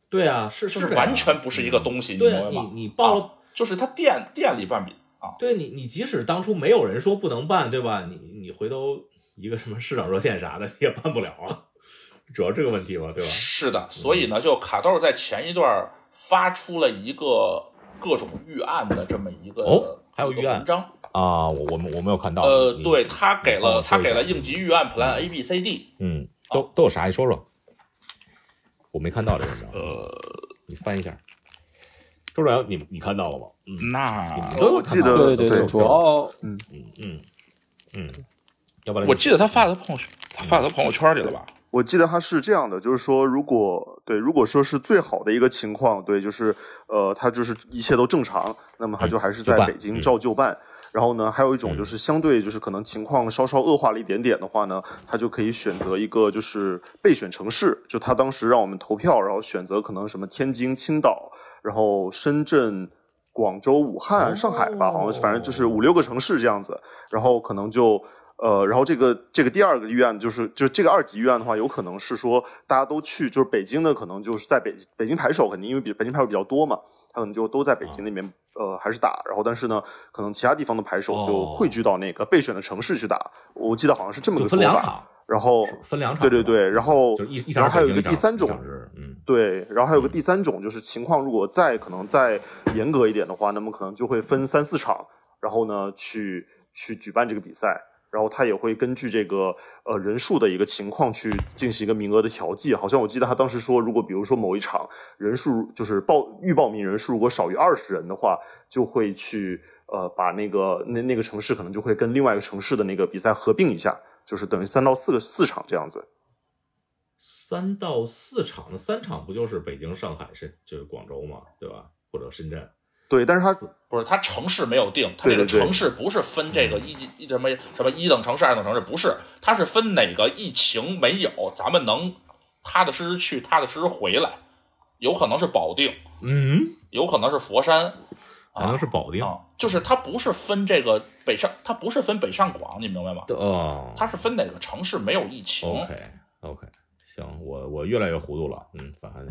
对啊，是是完全不是一个东西，你明白吗？你你报了，就是他店店里办比。对你，你即使当初没有人说不能办，对吧？你你回头一个什么市长热线啥的，你也办不了啊。主要这个问题嘛，对吧？是的，所以呢，就卡豆在前一段发出了一个各种预案的这么一个哦，还有预案文章啊，我我我没有看到。呃，对他给了他给了应急预案 plan A B C D，嗯，都都有啥？你说说。我没看到这文章，呃，你翻一下。周转阳，你你看到了吗？嗯，那。我记得，对对对，主要，嗯嗯。嗯嗯，要不然我记得他发在朋友圈，他发在朋友圈里了吧？我记得他是这样的，就是说，如果对，如果说是最好的一个情况，对，就是呃，他就是一切都正常，那么他就还是在北京照旧办。然后呢，还有一种就是相对就是可能情况稍稍恶化了一点点的话呢，他就可以选择一个就是备选城市，就他当时让我们投票，然后选择可能什么天津、青岛，然后深圳、广州、武汉、上海吧，好像反正就是五六个城市这样子，然后可能就。呃，然后这个这个第二个医院就是就是这个二级医院的话，有可能是说大家都去，就是北京的可能就是在北北京排手肯定因为比北京排手比较多嘛，他可能就都在北京那边呃还是打，然后但是呢，可能其他地方的排手就汇聚到那个备选的城市去打，我记得好像是这么个说法。然后分两场，对对对，然后然后还有一个第三种，嗯，对，然后还有个第三种就是情况如果再可能再严格一点的话，那么可能就会分三四场，然后呢去去举办这个比赛。然后他也会根据这个呃人数的一个情况去进行一个名额的调剂。好像我记得他当时说，如果比如说某一场人数就是报预报名人数如果少于二十人的话，就会去呃把那个那那个城市可能就会跟另外一个城市的那个比赛合并一下，就是等于三到四个四场这样子。三到四场，那三场不就是北京、上海、深就是广州嘛，对吧？或者深圳。对，但是它不是它城市没有定，它这个城市不是分这个一一什么什么一等城市、二等城市，不是，它是分哪个疫情没有，咱们能踏踏实实去，踏踏实实回来，有可能是保定，嗯，有可能是佛山，可能是保定，就是它不是分这个北上，它不是分北上广，你明白吗？哦，它是分哪个城市没有疫情。OK OK，行，我我越来越糊涂了，嗯，反正。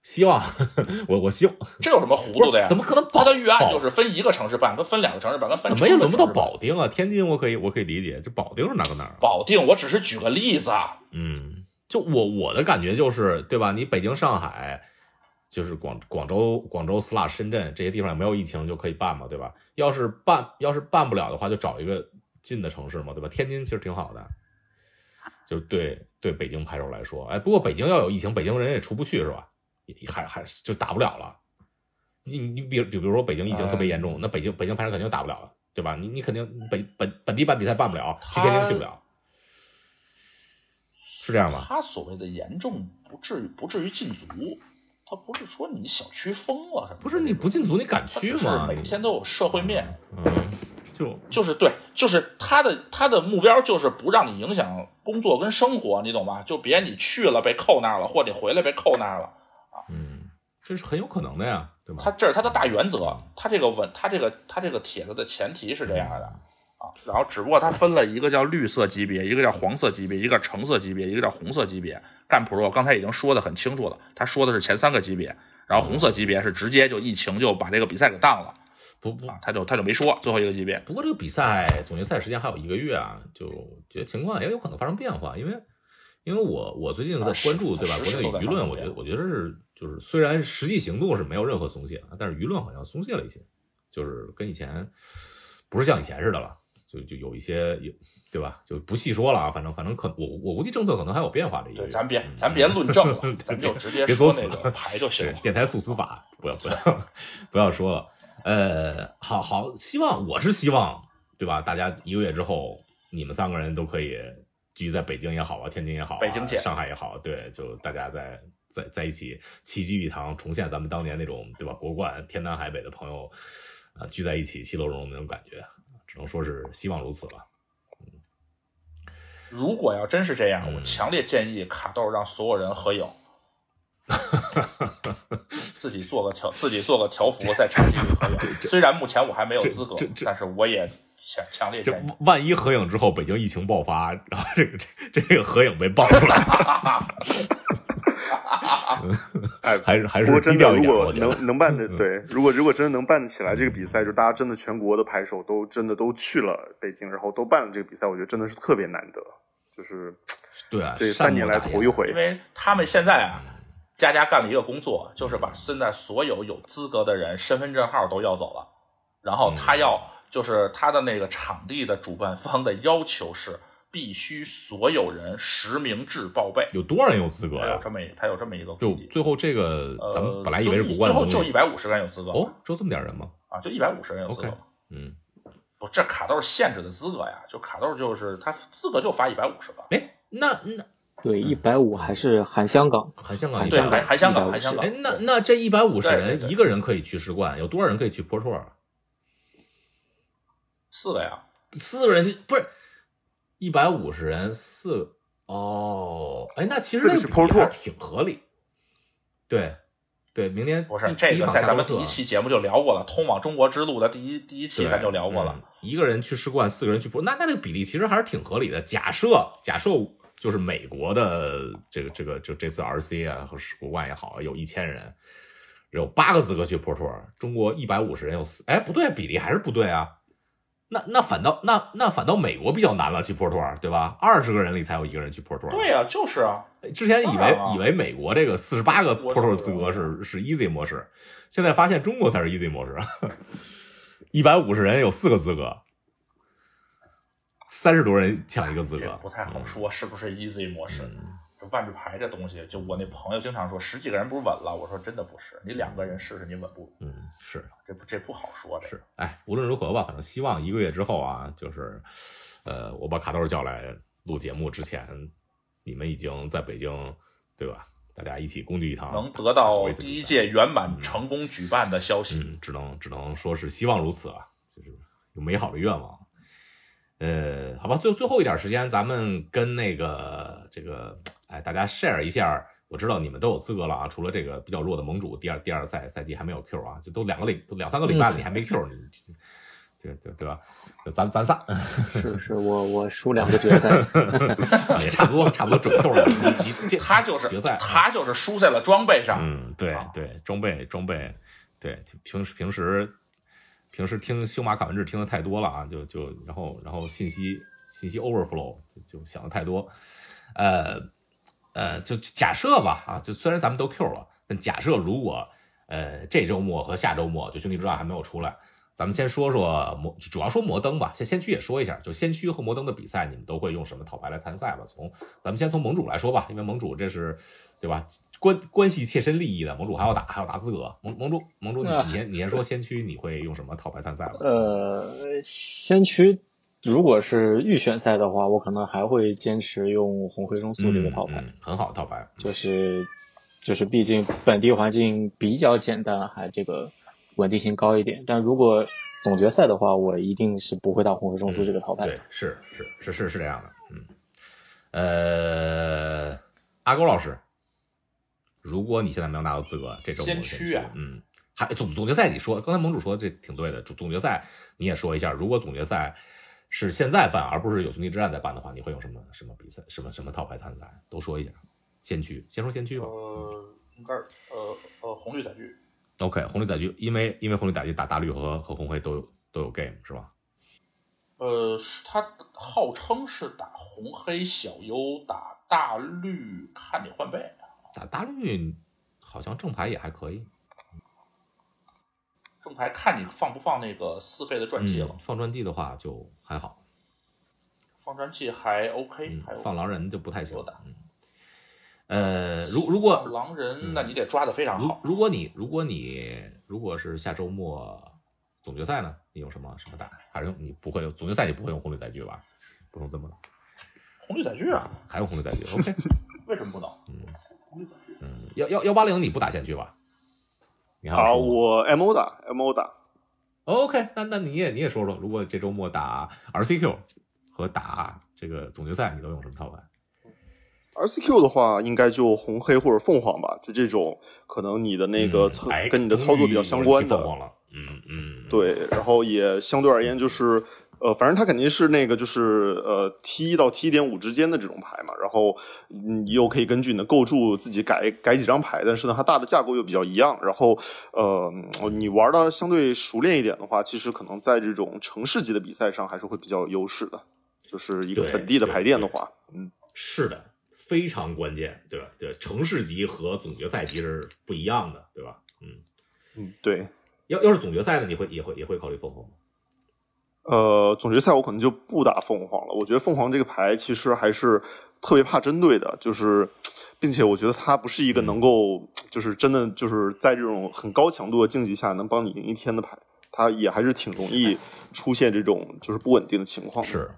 希望我我希望这有什么糊涂的呀？怎么可能？他的预案就是分一个城市办，跟分两个城市办，跟分怎么也轮不到保定啊？天津我可以我可以理解，这保定是哪个哪儿？保定我只是举个例子啊。嗯，就我我的感觉就是对吧？你北京、上海，就是广广州、广州、斯拉、深圳这些地方没有疫情就可以办嘛，对吧？要是办要是办不了的话，就找一个近的城市嘛，对吧？天津其实挺好的，就是对对北京拍手来说，哎，不过北京要有疫情，北京人也出不去是吧？还还就打不了了，你你比比比如说北京疫情特别严重，那北京北京拍手肯定打不了了，对吧？你你肯定北本本地办比赛办不了，去天津去不了，是这样吧？他所谓的严重不至于不至于禁足，他不是说你小区封了什么？不是你不进组你敢去吗？是每天都有社会面，嗯，就就是对，就是他的他的目标就是不让你影响工作跟生活，你懂吗？就别你去了被扣那儿了，或者你回来被扣那儿了啊。嗯，这是很有可能的呀，对吧？他这是他的大原则，他这个稳，他这个他这个帖子的前提是这样的啊。然后只不过他分了一个叫绿色级别，一个叫黄色级别，一个橙色级别，一个叫红色级别。干普若刚才已经说的很清楚了，他说的是前三个级别，然后红色级别是直接就疫情就把这个比赛给当了，不不，他就他就没说最后一个级别。不过这个比赛总决赛时间还有一个月啊，就觉得情况也有可能发生变化，因为。因为我我最近在关注，对吧？国内的舆论，我觉得我觉得是就是虽然实际行动是没有任何松懈，但是舆论好像松懈了一些，就是跟以前不是像以前似的了，就就有一些有对吧？就不细说了啊，反正反正可我我估计政策可能还有变化这一对，咱别咱别论证了，咱就直接说那个 牌就行。电台速死法，不要不要 不要说了。呃，好好，希望我是希望，对吧？大家一个月之后，你们三个人都可以。聚在北京也好啊，天津也好，北京上海也好，对，就大家在在在一起齐聚一堂，重现咱们当年那种对吧？国冠天南海北的朋友啊，聚在一起其乐融融那种感觉，只能说是希望如此了。嗯，如果要真是这样，我强烈建议卡豆让所有人合影，自己做个条，自己做个条幅在场地里合影。虽然目前我还没有资格，但是我也。强强烈，这万一合影之后北京疫情爆发，然后这个这这个合影被爆出来，哎，还是还是低调一点。如果能能办的，对，如果如果真的能办得起来这个比赛，就大家真的全国的牌手都真的都去了北京，然后都办了这个比赛，我觉得真的是特别难得，就是对啊，这三年来头一回。因为他们现在啊，佳佳干了一个工作，就是把现在所有有资格的人身份证号都要走了，然后他要。就是他的那个场地的主办方的要求是，必须所有人实名制报备。有多少人有资格呀？有这么他有这么一个。就最后这个，咱们本来以为是不最后就一百五十个人有资格。哦，就这么点人吗？啊，就一百五十人有资格。嗯，不，这卡豆限制的资格呀，就卡豆就是他资格就发一百五十个。哎，那那对一百五还是含香港？含香港？对，含含香港，含香港。哎，那那这一百五十人，一个人可以去世冠，有多少人可以去 Pro Tour？四个呀，四个人不是一百五十人四哦，哎，那其实四个是 Pro Tour 挺合理。对对，明年不是这个，在咱们第一期节目就聊过了，通往中国之路的第一第一期咱就聊过了。嗯一个人去世冠，四个人去 Pro，那那这个比例其实还是挺合理的。假设假设就是美国的这个这个就这次 RC 啊和世冠也好，有一千人，有八个资格去 Pro Tour，中国一百五十人有四，哎，不对，比例还是不对啊。那那反倒那那反倒美国比较难了，去 Tour 对吧？二十个人里才有一个人去 Tour。对呀、就是啊，之前以为以为美国这个四十八个我 Pro Tour 懂资格是是 Easy 模式，现在发现中国才是 Easy 模式，一百五十人有四个资格，三十多人抢一个资格，不太好说是不是 easy 模式。嗯。这万智牌这东西，就我那朋友经常说十几个人不是稳了，我说真的不是，你两个人试试你稳不稳？嗯，是这不这不好说的。是，哎，无论如何吧，反正希望一个月之后啊，就是，呃，我把卡豆叫来录节目之前，你们已经在北京，对吧？大家一起共聚一堂，能得到第一届圆满成功举办的消息，嗯，只能只能说是希望如此啊，就是有美好的愿望。呃，好吧，最最后一点时间，咱们跟那个这个，哎，大家 share 一下。我知道你们都有资格了啊，除了这个比较弱的盟主，第二第二赛赛季还没有 Q 啊，这都两个礼都两三个礼拜了，你还没 Q，你这对对吧？咱咱仨是是，我我输两个决赛，也差不多，差不多准 Q 了。你你这他就是决赛，他就是输在了装备上。嗯，对啊对，装备装备，对平时平时平时听修马卡文治听的太多了啊，就就然后然后信息信息 overflow 就就想的太多，呃呃，就假设吧啊，就虽然咱们都 Q 了，但假设如果呃这周末和下周末就兄弟之战还没有出来。咱们先说说摩，主要说摩登吧。先先驱也说一下，就先驱和摩登的比赛，你们都会用什么套牌来参赛吧？从咱们先从盟主来说吧，因为盟主这是，对吧？关关系切身利益的，盟主还要打，还要打资格。盟盟主盟主，你你先你先说先驱，你会用什么套牌参赛吧？呃，先驱如果是预选赛的话，我可能还会坚持用红灰中速这个套牌，嗯嗯很好的套牌，就是就是毕竟本地环境比较简单，还这个稳定性高一点。但如果总决赛的话，我一定是不会打红灰中速这个套牌的。对，是是是是是这样的，嗯，呃，阿勾老师，如果你现在没有拿到资格，这周末先驱啊嗯，还总总决赛你说，刚才盟主说这挺对的，总总决赛你也说一下，如果总决赛是现在办，而不是有兄弟之战在办的话，你会有什么什么比赛，什么什么套牌参赛，都说一下。先驱，先说先驱吧。呃，应该呃呃红绿载具，OK，红绿载具，因为因为红绿载具打大绿和和红黑都有都有 game 是吧？呃，是他号称是打红黑小优，打大绿看你换背。打大绿好像正牌也还可以，正牌看你放不放那个四费的传记了，嗯放传记的话就还好，放传记还 OK，、嗯还 OK。放狼人就不太行。嗯，呃，如如果狼人，嗯那你得抓的非常如好。如果你如果你如果是下周末总决赛呢，你用什么什么打？还是用你不会用总决赛你不会用红绿载具吧？不用这么红绿载具啊，还用红绿载具？OK，为什么不能？嗯嗯，幺幺幺八零你不打先驱吧？你还有好，说吗我 MO 打 MO 打，OK，那那你也你也说说，如果这周末打 RCQ 和打这个总决赛，你都用什么套牌？RCQ 的话，应该就红黑或者凤凰吧，就这种可能你的那个操、跟你的操作比较相关的，嗯嗯，对，然后也相对而言就是，呃，反正它肯定是那个就是呃 T 一到 T 一点五之间的这种牌嘛，然后嗯你又可以根据你的构筑自己改改几张牌，但是呢，它大的架构又比较一样，然后呃你玩的相对熟练一点的话，其实可能在这种城市级的比赛上还是会比较有优势的，就是一个本地的对牌店的话，嗯。是的，非常关键，对吧？对，城市级和总决赛级是不一样的，对吧？嗯，嗯，对，要要是总决赛呢，你会也会也会考虑凤凰吗？呃，总决赛我可能就不打凤凰了。我觉得凤凰这个牌其实还是特别怕针对的，就是，并且我觉得它不是一个能够，就是真的就是在这种很高强度的竞技下能帮你赢一天的牌，它也还是挺容易出现这种就是不稳定的情况的。是，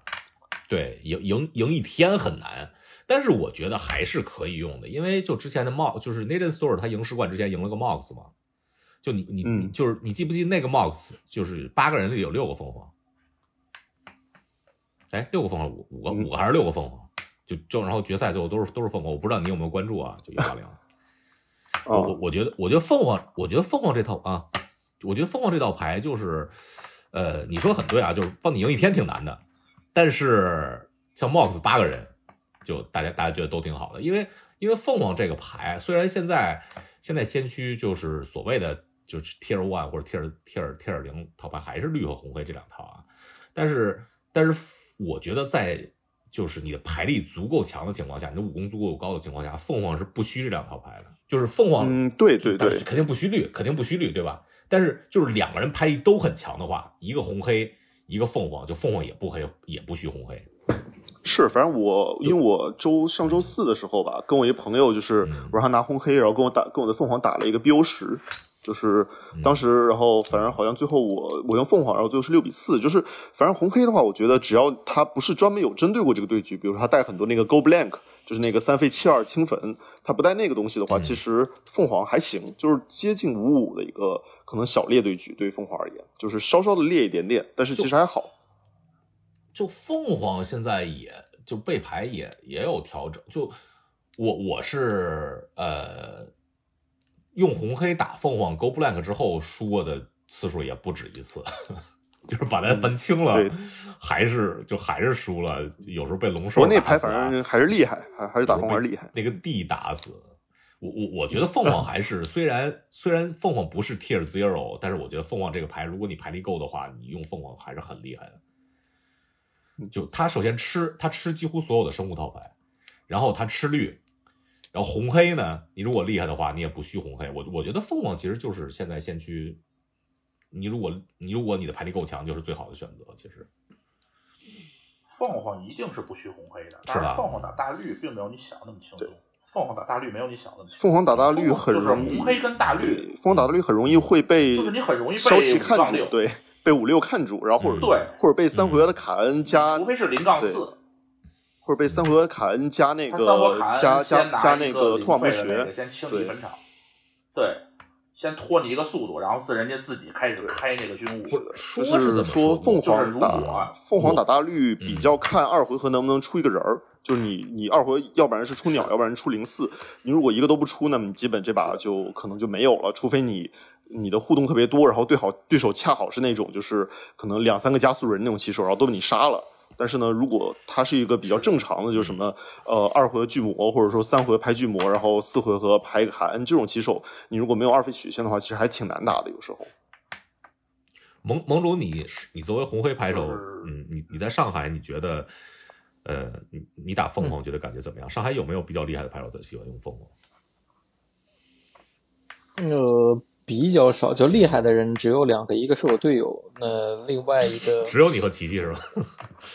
对，赢赢赢一天很难，但是我觉得还是可以用的，因为就之前的 Mox 就是 Nathan Store 他赢世冠之前赢了个 Mox 嘛，就你你你嗯。就是你记不记得那个 Mox 就是八个人里有六个凤凰，哎，六个凤凰，五五个五个还是六个凤凰？就就然后决赛最后都是都是凤凰，我不知道你有没有关注啊？就幺八零。我我我觉得我觉得凤凰，我觉得凤凰这套啊，我觉得凤凰这套牌就是，呃，你说很对啊，就是帮你赢一天挺难的，但是像 MOX 八个人，就大家大家觉得都挺好的，因为因为凤凰这个牌虽然现在现在先驱就是所谓的就是 Tier One 或者 Tier Tier Tier 零套牌还是绿和红黑这两套啊，但是但是我觉得在就是你的牌力足够强的情况下，你的武功足够高的情况下，凤凰是不虚这两套牌的。就是凤凰，嗯，对对对，肯定不虚绿，肯定不虚绿，对吧？但是就是两个人牌力都很强的话，一个红黑，一个凤凰，就凤凰也不黑，也不虚红黑。是，反正我因为我周上周四的时候吧，跟我一朋友就是我让他拿红黑，然后跟我打，跟我的凤凰打了一个 BO 十。就是当时，然后反正好像最后我我用凤凰，然后最后是六比四。就是反正红黑的话，我觉得只要他不是专门有针对过这个对局，比如说他带很多那个 Go Blank，就是那个三费七二清粉，他不带那个东西的话，其实凤凰还行，就是接近五五的一个可能小劣对局，对于凤凰而言，就是稍稍的劣一点点，但是其实还好。就凤凰现在也就背牌也也有调整，就我我是呃。用红黑打凤凰 Go Blank 之后输过的次数也不止一次，就是把它分清了，还是就还是输了。有时候被龙兽那牌反正还是厉害，还还是打凤凰厉害。那个 D 打死我，我我觉得凤凰还是虽然虽然凤凰不是 Tier Zero，但是我觉得凤凰这个牌，如果你牌力够的话，你用凤凰还是很厉害的。就他首先吃他吃几乎所有的生物套牌，然后他吃绿。然后红黑呢？你如果厉害的话，你也不虚红黑。我我觉得凤凰其实就是现在先驱。你如果你如果你的牌力够强，就是最好的选择。其实，凤凰一定是不虚红黑的。但是凤凰打大绿并没有你想那么轻松。凤凰打大绿没有你想的。凤凰打大绿很容易。红黑跟大绿。凤凰打大绿很容易会被。就是你很容易被消气看住。对，被五六看住，然后或者对，或者被三回合的卡恩加。除非是零杠四。或者被三合卡恩加那个加加加那个拓扑学，先清理坟场，对，先拖你一个速度，然后自人家自己开始开那个军务。就是说凤凰打凤凰打大绿比较看二回合能不能出一个人儿，就是你你二回要不然是出鸟，要不然出零四，你如果一个都不出，那么基本这把就可能就没有了，除非你你的互动特别多，然后对好对手恰好是那种就是可能两三个加速人那种棋手，然后都被你杀了。但是呢，如果它是一个比较正常的，就是什么呃二回合巨魔，或者说三回合拍巨魔，然后四回合拍一个海恩这种棋手，你如果没有二费曲线的话，其实还挺难打的。有时候，盟盟主，你你作为红黑牌手，嗯，你你在上海，你觉得呃，你你打凤凰觉得感觉怎么样？上海有没有比较厉害的牌手喜欢用凤凰？呃。比较少，就厉害的人只有两个，一个是我队友，那另外一个 只有你和琪琪是吧？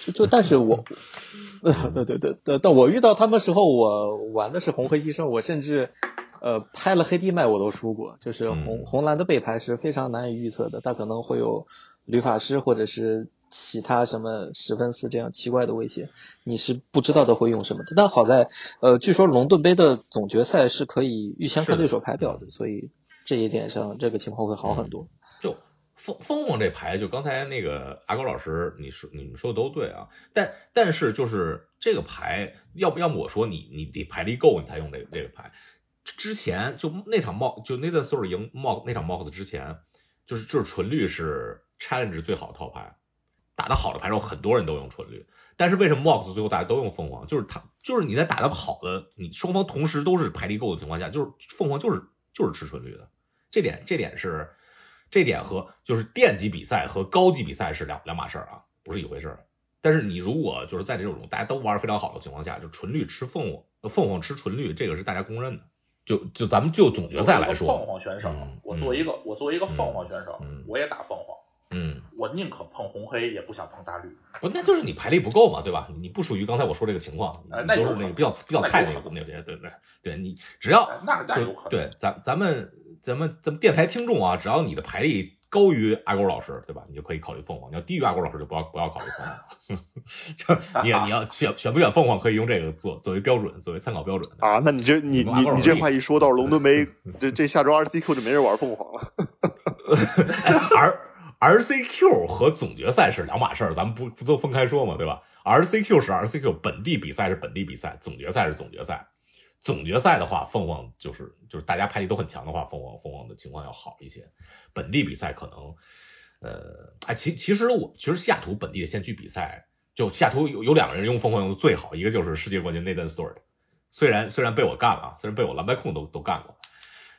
就就但是我，对对对对，但我遇到他们时候，我玩的是红黑牺牲，我甚至呃拍了黑地麦我都输过，就是红红蓝的背牌是非常难以预测的，他可能会有旅法师或者是其他什么十分四这样奇怪的威胁，你是不知道他会用什么的。但好在呃，据说龙盾杯的总决赛是可以预先看对手牌表的，所以。这一点上，这个情况会好很多。就凤凤凰这牌，就刚才那个阿高老师，你说你们说的都对啊。但但是就是这个牌，要不要么我说你你得牌力够，你才用这个这个牌。之前就那场帽，就 Nathan s o r 赢帽那场帽子之前，就是就是纯绿是 challenge 最好的套牌，打的好的牌手很多人都用纯绿。但是为什么 Mox 最后大家都用凤凰？就是他就是你在打的好的，你双方同时都是牌力够的情况下，就是凤凰就是就是吃纯绿的。这点这点是，这点和就是电级比赛和高级比赛是两两码事儿啊，不是一回事儿。但是你如果就是在这种大家都玩的非常好的情况下，就纯绿吃凤凰，凤凰吃纯绿，这个是大家公认的。就就咱们就总决赛来说，凤凰选手，我作为一个我作为一个凤凰选手，我也打凤凰。嗯，我宁可碰红黑，也不想碰大绿。不，那就是你牌力不够嘛，对吧？你不属于刚才我说这个情况，你就是那个比较比较菜那个那些，对不对？对你只要就对咱咱们咱们咱们电台听众啊，只要你的排力高于阿狗老师，对吧？你就可以考虑凤凰；你要低于阿狗老师，就不要不要考虑凤凰。就 你你要选选不选凤凰，可以用这个做作为标准，作为参考标准啊。那你这你你你这话一说，到龙盾杯 这这下周 RCQ 就没人玩凤凰了。而 R C Q 和总决赛是两码事儿，咱们不不都分开说嘛，对吧 RCQ 是 RCQ，本地比赛是本地比赛，总决赛是总决赛。总决赛的话，凤凰就是就是大家排力都很强的话，凤凰凤凰的情况要好一些。本地比赛可能，呃，哎，其其实我其实西雅图本地的先驱比赛，就西雅图有有两个人用凤凰用的最好，一个就是世界冠军 Nathan Stewart，虽然虽然被我干了，虽然被我蓝白控都都干过，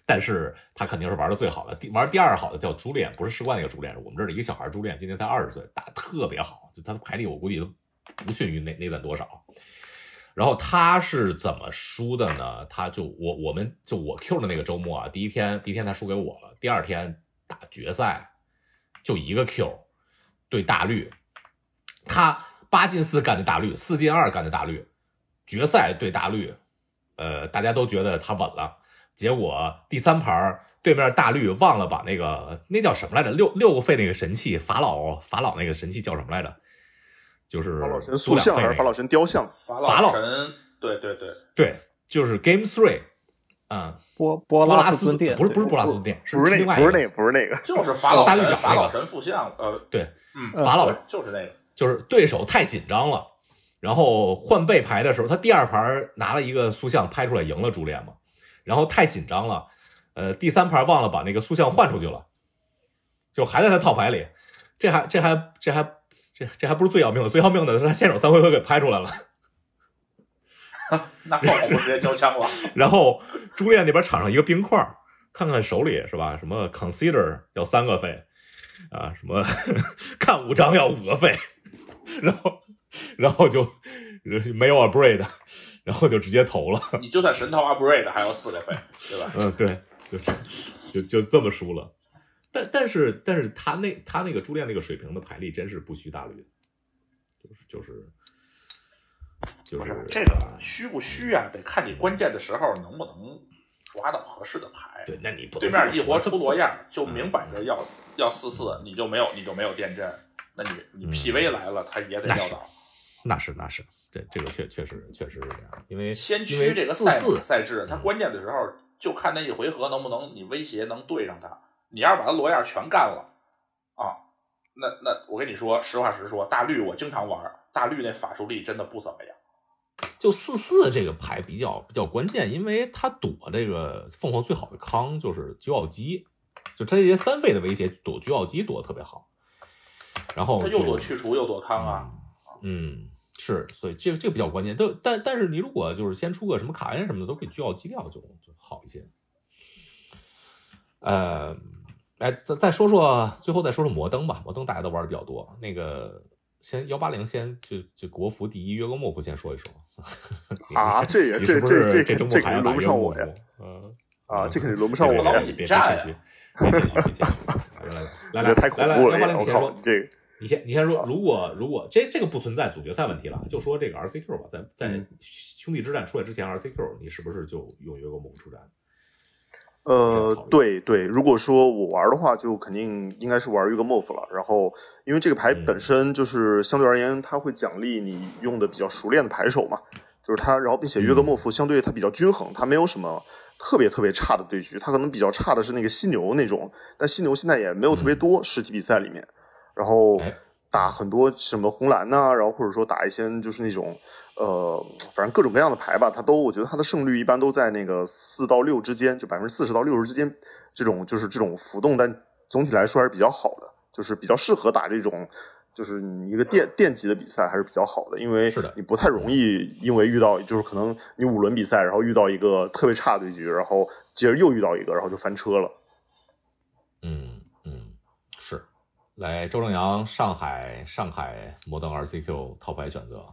但是他肯定是玩的最好的。第玩第二好的叫朱炼，不是世冠那个朱炼，我们这儿的一个小孩朱炼，今年才二十岁，打特别好，就他的排力我估计都不逊于内内战多少。然后他是怎么输的呢？他就我我们就我 Q 的那个周末啊，第一天第一天他输给我了，第二天打决赛就一个 Q 对大绿，他八进四干的大绿，四进二干的大绿，决赛对大绿，呃，大家都觉得他稳了，结果第三盘对面大绿忘了把那个那叫什么来着？六六个费那个神器法老法老那个神器叫什么来着？就是法老神塑像还是法老神雕像？法老神，对对对对，就是 Game Three，啊，波波拉斯不是不是波拉斯不是那个不是那个不是那个，就是法老大绿找法老神塑像，呃，对，嗯，法老就是那个，就是对手太紧张了，然后换背牌的时候，他第二盘拿了一个塑像拍出来赢了朱炼嘛，然后太紧张了，呃，第三盘忘了把那个塑像换出去了，就还在他套牌里，这还这还这还。这这还不是最要命的，最要命的是他先手三回合给拍出来了，那凤凰直接交枪了。然后朱炼那边场上一个冰块，看看手里是吧？什么 consider 要三个费啊？什么看五张要五个费，然后然后就没有 abrade 然后就直接投了。你就算神偷 abrade 还要四个费，对吧？嗯，对，就就就这么输了。但但是但是他那他那个朱炼那个水平的牌力真是不虚大吕，就是就是就是这个虚不虚啊？得看你关键的时候能不能抓到合适的牌。对，那你不对面一活出罗样，就明摆着要要四四，你就没有你就没有电阵，那你你 PV 来了，他也得撂倒。那是那是，这这个确确实确实是这样，因为先驱这个赛赛制，他关键的时候就看那一回合能不能你威胁能对上他。你要是把他罗样全干了啊，那那我跟你说，实话实说，大绿我经常玩，大绿那法术力真的不怎么样。就四四这个牌比较比较关键，因为他躲这个凤凰最好的康就是九奥基，就他这些三费的威胁躲九奥基躲的特别好。然后他又躲去除又躲康啊，嗯，是，所以这个这个比较关键。都但但是你如果就是先出个什么卡恩什么的，都可以居奥基掉就就好一些。呃。哎，再再说说，最后再说说摩登吧。摩登大家都玩的比较多。那个，先幺八零，先就就国服第一约格莫夫先说一说。啊，这也这这这这周末还要轮不上我呀？嗯啊，这肯定轮不上我呀！别谦虚，别谦虚，别谦虚。来来来，太恐怖了！幺八零，你先说。这个，你先你先说。如果如果这这个不存在总决赛问题了，就说这个 RCQ 吧，在在兄弟之战出来之前，RCQ 你是不是就用约格莫夫出战？呃，对对，如果说我玩的话，就肯定应该是玩一个 MOF 了。然后，因为这个牌本身就是相对而言，它会奖励你用的比较熟练的牌手嘛，就是它。然后，并且约格莫夫相对它比较均衡，它没有什么特别特别差的对局。它可能比较差的是那个犀牛那种，但犀牛现在也没有特别多实体比赛里面。然后。打很多什么红蓝呐，然后或者说打一些就是那种，呃，反正各种各样的牌吧，它都我觉得它的胜率一般都在那个四到六之间，就百分之四十到六十之间，这种就是这种浮动，但总体来说还是比较好的，就是比较适合打这种就是你一个电电级的比赛还是比较好的，因为你不太容易因为遇到就是可能你五轮比赛然后遇到一个特别差的一局，然后接着又遇到一个，然后就翻车了。嗯。来，周正阳，上海上海摩登 RCQ 套牌选择。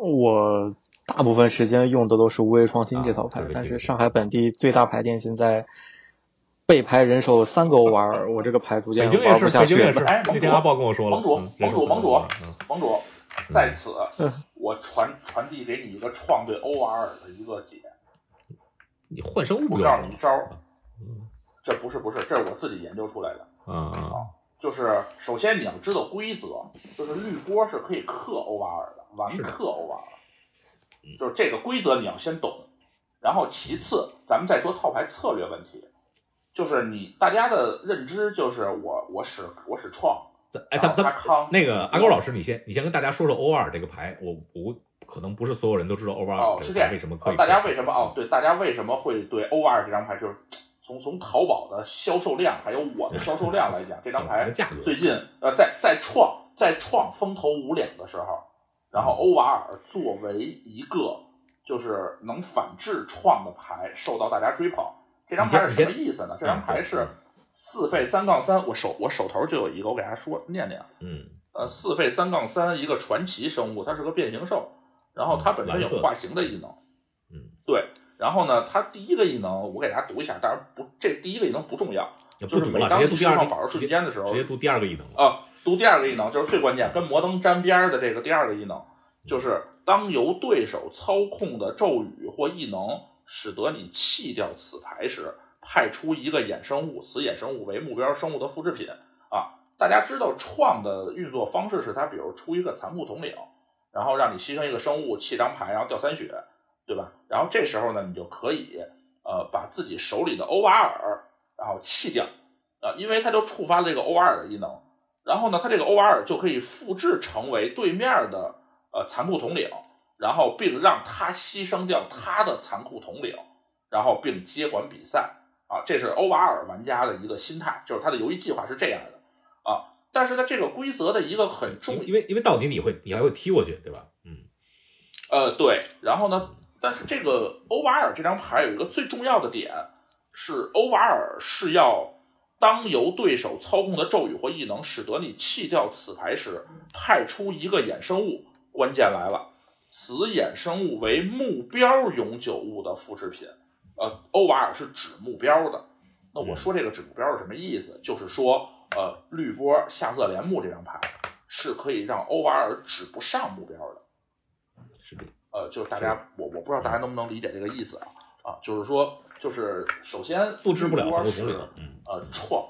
我大部分时间用的都是无畏创新这套牌，但是上海本地最大牌店现在背牌人手三个 OR，我这个牌逐渐玩不下去了。哎，那天阿豹跟我说了，盟主，盟主，盟主，盟主，在此我传传递给你一个创对 OR 的一个解。你换生物不告诉你一招。这不是不是，这是我自己研究出来的。嗯啊，就是首先你要知道规则，就是绿波是可以克欧瓦尔的，完克欧瓦尔，就是这个规则你要先懂。然后其次，咱们再说套牌策略问题，就是你大家的认知就是我我使我使创，咱哎，咱咱那个阿高老师，你先你先跟大家说说欧瓦尔这个牌，我我可能不是所有人都知道 O 二这个牌为什么可以。大家为什么哦？对，大家为什么会对欧瓦尔这张牌，就是从从淘宝的销售量，还有我的销售量来讲，这张 牌最近呃在在创在创风头无两的时候，然后欧瓦尔作为一个就是能反制创的牌，受到大家追捧。这张牌是什么意思呢？这张牌是。四费三杠三，我手我手头就有一个，我给大家说念念。嗯，呃，四费三杠三，一个传奇生物，它是个变形兽，然后它本身有化形的异能。嗯，对，然后呢，他第一个异能我给大家读一下，当然不，这第一个异能不重要，就是每当你释放法术瞬间的时候，直接读第二个异能啊，读第二个异能就是最关键，跟摩登沾边的这个第二个异能，就是当由对手操控的咒语或异能使得你弃掉此牌时。派出一个衍生物，此衍生物为目标生物的复制品啊！大家知道创的运作方式是它，比如出一个残酷统领，然后让你牺牲一个生物弃张牌，然后掉三血，对吧？然后这时候呢，你就可以呃把自己手里的欧瓦尔然后弃掉啊，因为它就触发了这个欧瓦尔的异能，然后呢，它这个欧瓦尔就可以复制成为对面的呃残酷统领，然后并让他牺牲掉他的残酷统领，然后并接管比赛。啊，这是欧瓦尔玩家的一个心态，就是他的游戏计划是这样的啊。但是呢，这个规则的一个很重，因为因为到底你会你还会踢过去，对吧？嗯，呃，对。然后呢，但是这个欧瓦尔这张牌有一个最重要的点是，欧瓦尔是要当由对手操控的咒语或异能使得你弃掉此牌时，派出一个衍生物。关键来了，此衍生物为目标永久物的复制品。呃，欧瓦尔是指目标的。那我说这个指目标是什么意思？就是说，呃，绿波下色帘幕这张牌是可以让欧瓦尔指不上目标的。是的。呃，就是大家，我我不知道大家能不能理解这个意思啊？啊，就是说，就是首先，复制不了波是呃创，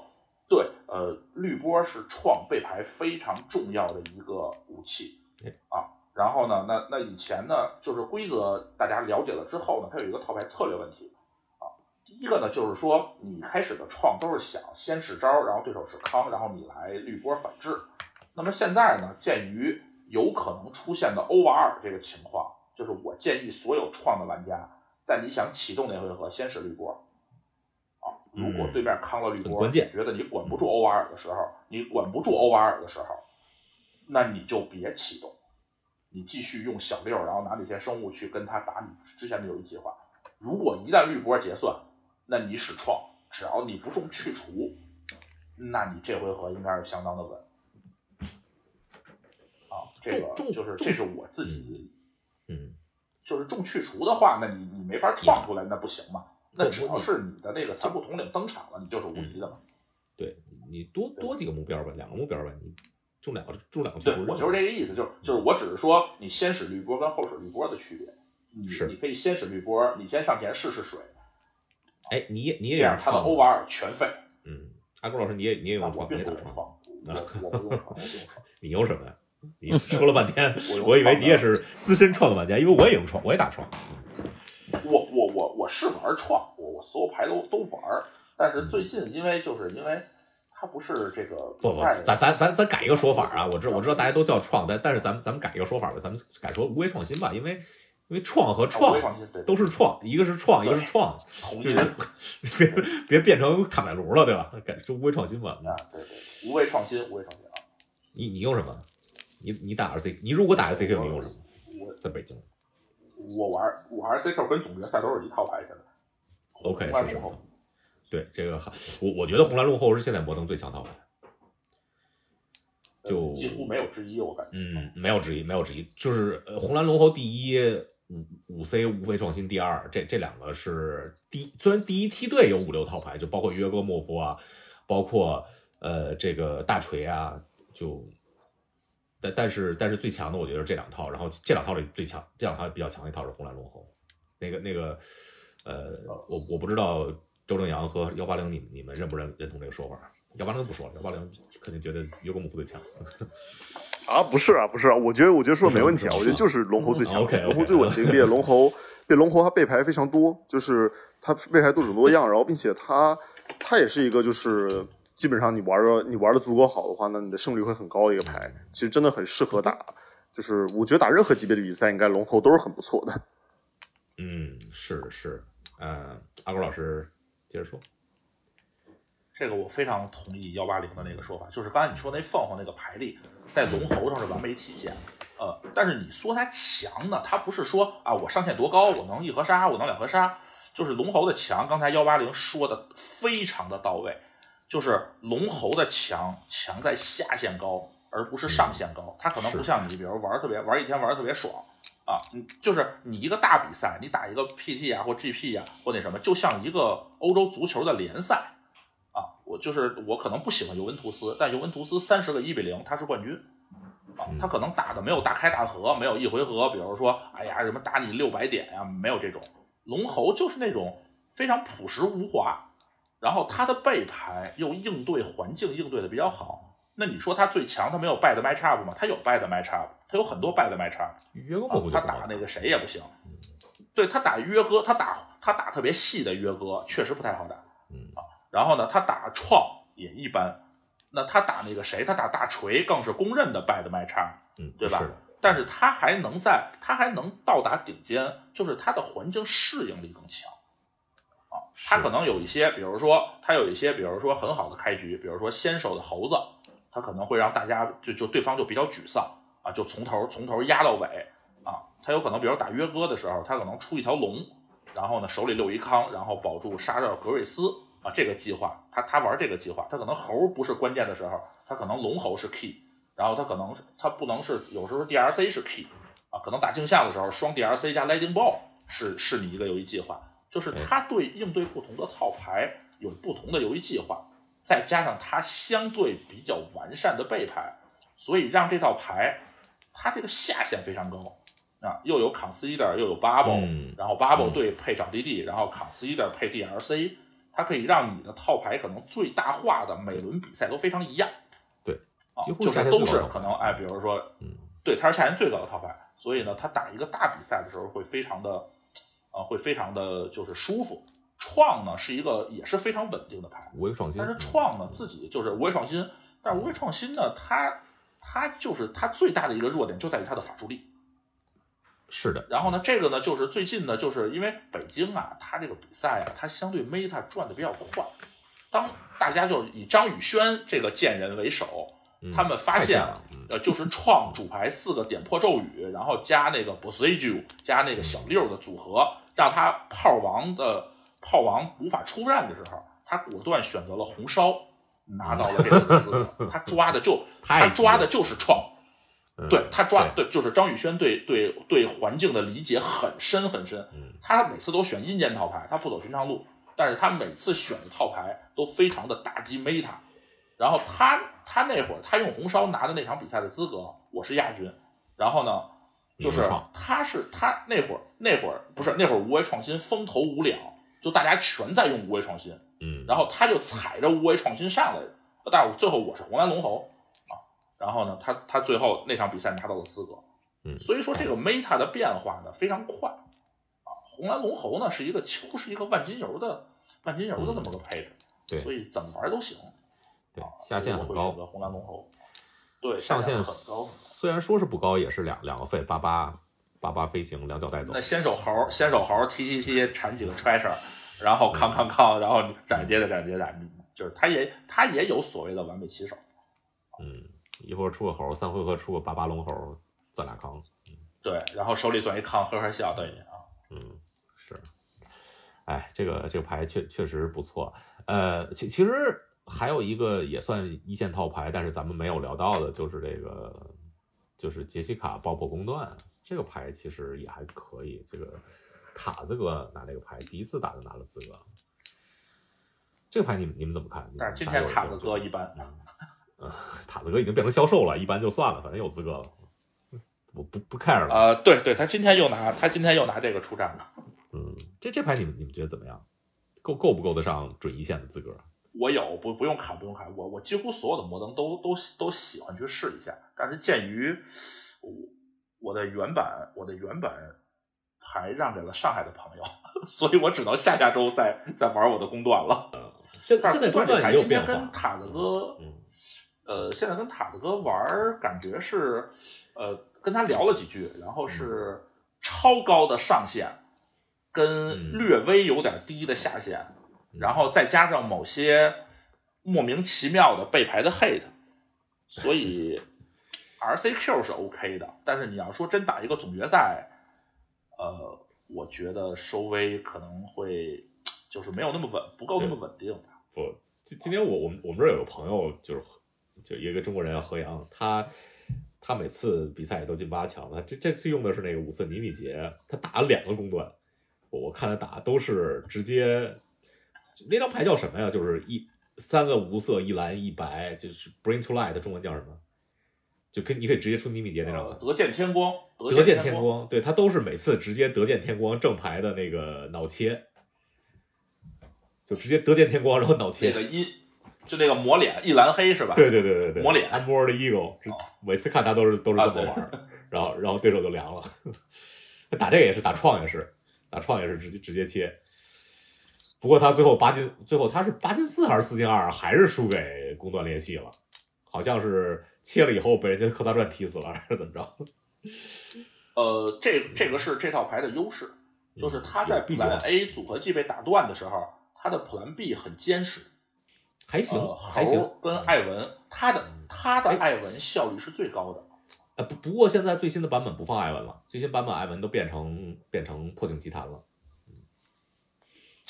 对，呃，滤波是创背牌非常重要的一个武器啊。然后呢，那那以前呢，就是规则大家了解了之后呢，它有一个套牌策略问题啊。第一个呢，就是说你开始的创都是想先使招，然后对手是康，然后你来滤波反制。那么现在呢，鉴于有可能出现的欧瓦尔这个情况，就是我建议所有创的玩家，在你想启动那回合先使绿波。啊，如果对面康了绿波，觉得你管不住欧瓦尔的时候，你管不住欧瓦尔的时候，那你就别启动，你继续用小六，然后拿那些生物去跟他打你之前的游戏计划。如果一旦绿波结算，那你使创，只要你不中去除，那你这回合应该是相当的稳。啊，这个就是这是我自己，嗯，就是重去除的话，那你你没法创出来，那不行嘛。那只要是你的那个残酷统领登场了，你就是无敌的嘛。对你多多几个目标吧，两个目标吧，你中两个中两个去除。我就是这个意思，就是就是我只是说，你先使绿波跟后使绿波的区别。你你可以先使绿波，你先上前试试水。哎，你也你也这样，他的欧瓦尔全废。嗯，阿公老师，你也你也用创？我并不用创，我我不用创，我不用创。你用什么呀？你说了半天，我以为你也是资深创的玩家，因为我也用创，我也打创。我我我我是玩创，我我所有牌都都玩，但是最近因为就是因为它不是这个不不，咱咱咱咱改一个说法啊！我知我知道大家都叫创，但但是咱们咱们改一个说法吧，咱们改说无为创新吧，因为。因为创和创都是创，一个是创，一个是创，就是别别变成卡麦卢了，对吧？改就无为创新吧。啊，对对，无为创新，无为创新啊！你你用什么？你你打 R C，你如果打 R C Q，你用什么？我在北京。我玩我 R C Q 跟总决赛都是一套牌，现在。OK，是是。对这个，我我觉得红蓝路后是现在摩登最强套牌。就几乎没有之一，我感觉。嗯，没有之一，没有之一，就是红蓝龙后第一。五五 C 无非创新第二，这这两个是第虽然第一梯队有五六套牌，就包括约哥莫夫啊，包括呃这个大锤啊，就但但是但是最强的我觉得是这两套，然后这两套里最强这两套比较强的一套是红蓝龙猴，那个那个呃我我不知道周正阳和幺八零你你们认不认认同这个说法？幺八零不说了，幺八零肯定觉得约哥莫夫最强。啊，不是啊，不是啊，我觉得，我觉得说的没问题啊，我觉得就是龙猴最强，龙猴最稳定，并且龙猴，对龙猴它背牌非常多，就是它背牌多种多样，然后并且它它也是一个就是基本上你玩的你玩的足够好的话，那你的胜率会很高的一个牌。其实真的很适合打，就是我觉得打任何级别的比赛，应该龙猴都是很不错的。嗯，是是，嗯，阿国老师接着说。这个我非常同意幺八零的那个说法，就是刚才你说那凤凰那个牌力在龙猴上是完美体现。呃，但是你说它强呢，它不是说啊我上限多高，我能一合杀，我能两合杀，就是龙猴的强。刚才幺八零说的非常的到位，就是龙猴的强强在下限高，而不是上限高。它可能不像你，比如玩特别玩一天玩特别爽啊，嗯，就是你一个大比赛，你打一个 PT 啊或 GP 啊或那什么，就像一个欧洲足球的联赛啊。我就是我可能不喜欢尤文图斯，但尤文图斯三十个一比零，他是冠军啊。他可能打的没有大开大合，没有一回合，比如说，哎呀，什么打你六百点呀，没有这种。龙猴就是那种非常朴实无华，然后他的背牌又应对环境应对的比较好。那你说他最强，他没有 bad match up 吗？他有 bad match up，他有很多 bad match up。约哥不他打那个谁也不行。对他打约哥，他打他打特别细的约哥，确实不太好打。嗯啊。然后呢，他打创也一般，那他打那个谁，他打大锤更是公认的 bad match，嗯，对吧？但是他还能在，他还能到达顶尖，就是他的环境适应力更强啊。他可能有一些，比如说他有一些，比如说很好的开局，比如说先手的猴子，他可能会让大家就就对方就比较沮丧啊，就从头从头压到尾啊。他有可能，比如打约哥的时候，他可能出一条龙，然后呢手里六一康，然后保住杀掉格瑞斯。啊，这个计划，他他玩这个计划，他可能猴不是关键的时候，他可能龙猴是 key，然后他可能他不能是有时候 DRC 是 key，啊，可能打镜像的时候双 DRC 加 Lightning Ball 是是你一个游戏计划，就是他对应对不同的套牌有不同的游戏计划，再加上他相对比较完善的背牌，所以让这套牌它这个下限非常高。啊，又有 Consider 又有 Bubble，然后 Bubble 对配找 DD，然后 Consider 配 DLC，。它可以让你的套牌可能最大化的每轮比赛都非常一样，对，几乎就是都是可能哎，比如说，嗯，对，它是下限最高的套牌，所以呢，它打一个大比赛的时候会非常的，呃，会非常的就是舒服。创呢是一个也是非常稳定的牌，无畏创新。但是创呢自己就是无畏创新，但是无畏创新呢，它它就是它最大的一个弱点就在于它的法术力。是的，然后呢，这个呢，就是最近呢，就是因为北京啊，它这个比赛啊，它相对 meta 转的比较快。当大家就以张宇轩这个贱人为首，他们发现了，呃，就是创主牌四个点破咒语，然后加那个 b o s s a g 加那个小六的组合，让他炮王的炮王无法出战的时候，他果断选择了红烧，拿到了这个资格。他抓的就他抓的就是创。对他抓对，就是张宇轩对对对环境的理解很深很深。他每次都选阴间套牌，他不走寻常路，但是他每次选的套牌都非常的打击 meta。然后他他那会儿他用红烧拿的那场比赛的资格，我是亚军。然后呢，就是他是他那会儿那会儿不是那会儿无为创新风头无两，就大家全在用无为创新。嗯，然后他就踩着无为创新上来的，但是最后我是红蓝龙猴。然后呢，他他最后那场比赛拿到了资格，嗯，所以说这个 meta 的变化呢非常快，啊，红蓝龙猴呢是一个几乎是一个万金油的万金油的这么个配置，对，所以怎么玩都行，对，下限很高，红蓝龙猴，对，上限很高，虽然说是不高，也是两两个费八八八八飞行两脚带走，那先手猴先手猴七七七铲几个 treasure，然后康康康，然后斩接的斩接的，就是他也他也有所谓的完美起手，嗯。一会儿出个猴，三回合出个八八龙猴，钻俩康。嗯，对，然后手里攥一康，呵呵笑，对啊。嗯，是。哎，这个这个牌确确实不错。呃，其其实还有一个也算一线套牌，但是咱们没有聊到的，就是这个就是杰西卡爆破公断这个牌，其实也还可以。这个塔子哥拿这个牌，第一次打就拿了资格。这个牌你们你们怎么看？但是今天塔子哥一般。呃，塔子哥已经变成销售了，一般就算了，反正有资格了，我不不 care 了。呃，对对，他今天又拿他今天又拿这个出战了。嗯，这这牌你们你们觉得怎么样？够够不够得上准一线的资格？我有，不不用卡不用卡，我我几乎所有的摩登都都都喜欢去试一下，但是鉴于我我的原版我的原版还让给了上海的朋友，所以我只能下下周再再玩我的公段了。现现在公段也有变化。跟塔子哥，嗯，呃，现在跟塔子哥玩，感觉是，呃，跟他聊了几句，然后是超高的上限，跟略微有点低的下限，然后再加上某些莫名其妙的背牌的 hate，所以 RCQ 是 OK 的，但是你要说真打一个总决赛，呃，我觉得收威可能会。就是没有那么稳，不够那么稳定。不，今今天我我们我们这儿有个朋友，就是就一个中国人何阳，他他每次比赛都进八强了。这这次用的是那个五色尼米杰，他打了两个公段，我我看他打都是直接那张牌叫什么呀？就是一三个无色一蓝一白，就是 Bring to Light，中文叫什么？就可以你可以直接出尼米杰那张。得见天光，得见天光，对他都是每次直接得见天光正牌的那个脑切。就直接得见天光，然后脑切。那个一，就那个抹脸一蓝黑是吧？对对对对对，抹脸。Amber 的 Eagle，每次看他都是都是这么玩，然后然后对手就凉了。打这个也是，打创也是，打创也是直接直接切。不过他最后八进，最后他是八进四还是四进二，还是输给宫断裂隙了。好像是切了以后被人家克萨传踢死了，还是怎么着？呃，这这个是这套牌的优势，就是他在 B 版 A 组合技被打断的时候。他的 Plan B 很坚实，还行，还行。跟艾文，他的他的艾文效率是最高的。呃，不不过现在最新的版本不放艾文了，最新版本艾文都变成变成破镜奇谭了。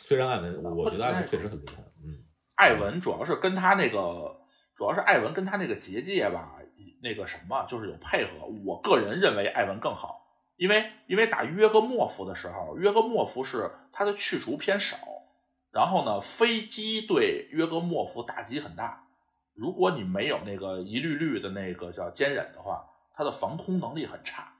嗯，虽然艾文，我觉得艾文确实很厉害。嗯，艾文主要是跟他那个，主要是艾文跟他那个结界吧，那个什么，就是有配合。我个人认为艾文更好，因为因为打约格莫夫的时候，约格莫夫是他的去除偏少。然后呢，飞机对约格莫夫打击很大。如果你没有那个一律律的那个叫坚忍的话，他的防空能力很差。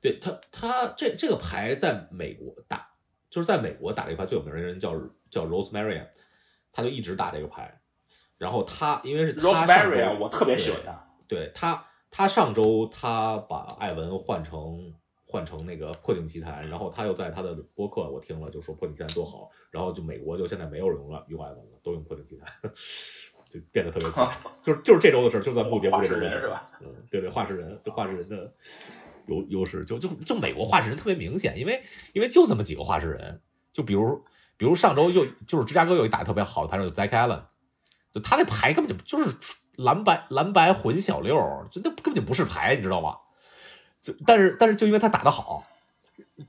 对他，他这这个牌在美国打，就是在美国打这个牌最有名的人叫叫 Rosemary，他就一直打这个牌。然后他因为是 Rosemary，我特别喜欢他。对他，他上周他把艾文换成。换成那个破镜奇谭，然后他又在他的播客我听了，就说破镜奇谭多好，然后就美国就现在没有人用了用艾文了，都用破镜奇谭，就变得特别快，就是就是这周的事，就在目节目这周的事，嗯，对对，画事人，就画事人的优优势，就就就美国画事人特别明显，因为因为就这么几个画事人，就比如比如上周就就是芝加哥有一打特别好的牌手 Zack Allen，就他那牌根本就就是蓝白蓝白混小六，就那根本就不是牌，你知道吗？就但是但是就因为他打得好，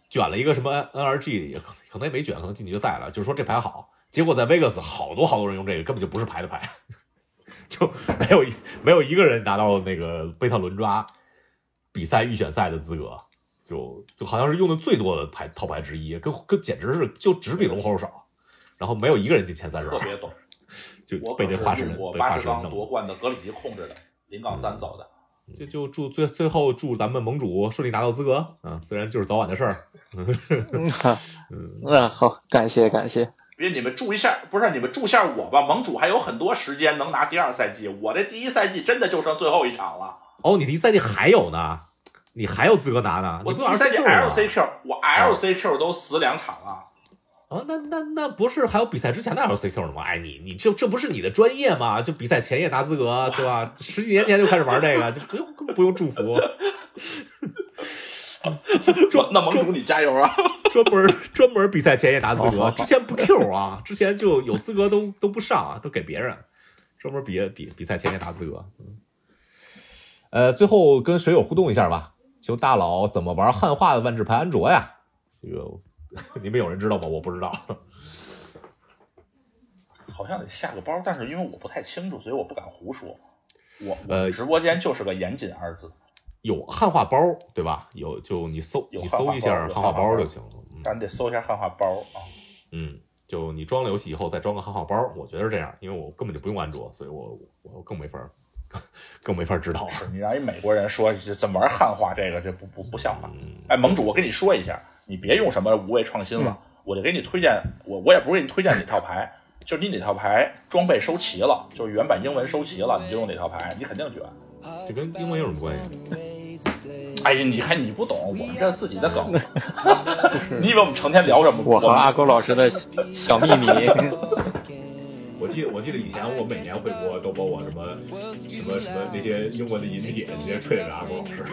卷了一个什么 N R G 可能也没卷，可能进决赛了。就是说这牌好，结果在 Vegas 好多好多人用这个，根本就不是牌的牌，就没有没有一个人拿到那个贝塔轮抓比赛预选赛的资格，就就好像是用的最多的牌套牌之一，跟跟简直是就只比龙猴少，然后没有一个人进前三十，特别懂，就被这画师人被画师人夺冠的格里奇控制的，零杠三走的。就就祝最最后祝咱们盟主顺利拿到资格啊！虽然就是早晚的事儿。嗯，嗯，好，感谢感谢。别你们祝一下，不是你们祝下我吧？盟主还有很多时间能拿第二赛季，我这第一赛季真的就剩最后一场了。哦，你第一赛季还有呢？你还有资格拿呢？我第一赛季 LCQ，我 LCQ 都死两场了。哦，那那那不是还有比赛之前的 LCQ 呢吗？哎，你你这这不是你的专业吗？就比赛前夜拿资格，对吧？十几年前就开始玩这个，就不用不用祝福。专那盟主你加油啊！专门专门比赛前夜拿资格，之前不 Q 啊，之前就有资格都都不上啊，都给别人。专门比比比赛前夜拿资格。嗯。呃，最后跟水友互动一下吧，求大佬怎么玩汉化的万智牌安卓呀？这个。你们有人知道吗？我不知道，好像得下个包，但是因为我不太清楚，所以我不敢胡说。我呃，直播间就是个严谨二字。有汉化包对吧？有就你搜你搜一下汉化包就行了。咱得搜一下汉化包啊。嗯，就你装了游戏以后再装个汉化包，我觉得是这样，因为我根本就不用安卓，所以我我更没法 更没法知道。是你让一美国人说怎么玩汉化这个，这不不不像话。哎，盟主，我跟你说一下。你别用什么无畏创新了，我就给你推荐，我我也不是给你推荐哪套牌，就你哪套牌装备收齐了，就是原版英文收齐了，你就用哪套牌，你肯定卷。这跟英文有什么关系？哎呀，你看你不懂，我们这自己的梗。你以为我们成天聊什么？我和阿狗老师的小秘密。记得我记得以前我每年回国都把我什么什么什么那些英文的饮品，直接吹着阿国老师。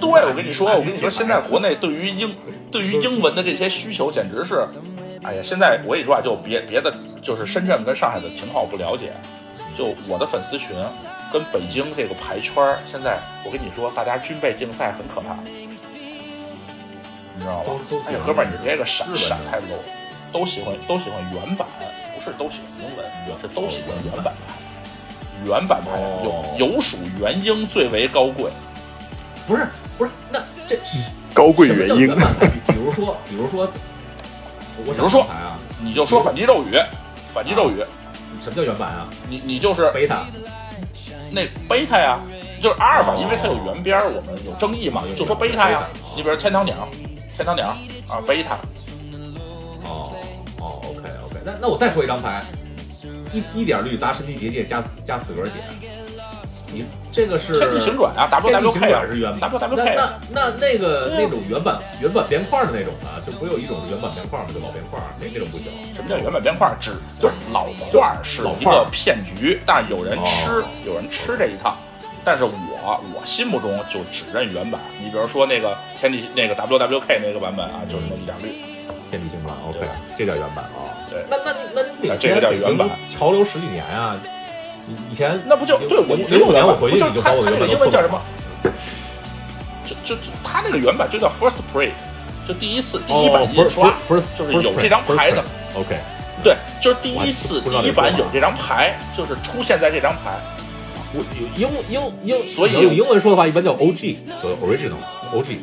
对，我跟你说，我跟你说，现在国内对于英对于英文的这些需求，简直是，哎呀，现在我跟你说啊，就别别的，就是深圳跟上海的情况我不了解，就我的粉丝群跟北京这个牌圈现在我跟你说，大家军备竞赛很可怕，你知道吧？哎呀，哥们儿，你这个闪闪太 low，都喜欢都喜欢原版，不是都喜欢英文，是都喜欢原版牌，原版牌有有属原英最为高贵。不是不是，那这高贵原英。比如说，比如说，比如说啊，你就说反击咒语，反击咒语，什么叫原版啊？你你就是贝塔，那贝塔呀，就是阿尔法，因为它有原边，我们有争议嘛，就说贝塔呀。你比如天堂鸟，天堂鸟啊，贝塔。哦哦，OK OK，那那我再说一张牌，一一点绿砸身体结界加加死格血。你这个是天地行转啊，W W K 是原版，W W K。那那那个那种原版原版边框的那种的，就不有一种原版边框吗？就老边框，那那种不行。什么叫原版边框？只就是老块是一个骗局，但是有人吃，有人吃这一套。但是我我心目中就只认原版。你比如说那个天地那个 W W K 那个版本啊，就是那一点绿。天地行转，OK，这叫原版啊。对，那那那那这个叫原版，潮流十几年啊。以前那不就对我零五年我回去就他他那个英文叫什么？就就就他那个原版就叫 First Print，就第一次第一版印刷，就是有这张牌的。OK，对，就是第一次第一版有这张牌，就是出现在这张牌。我英英英，所以用英文说的话一般叫 OG，叫 Original OG。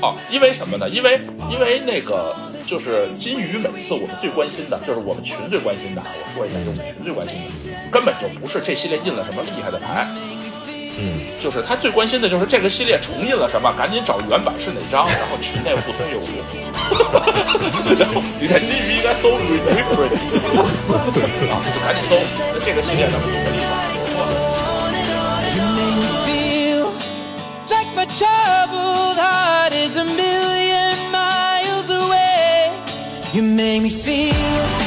哦，因为什么呢？因为因为那个。就是金鱼，每次我们最关心的，就是我们群最关心的。我说一下，就是我们群最关心的，根本就不是这系列印了什么厉害的牌，嗯，就是他最关心的就是这个系列重印了什么，赶紧找原版是哪张，然后群内互通有无。然 后你看金鱼应该搜 reprint，啊，就赶紧搜这个系列的什么厉害。You make me feel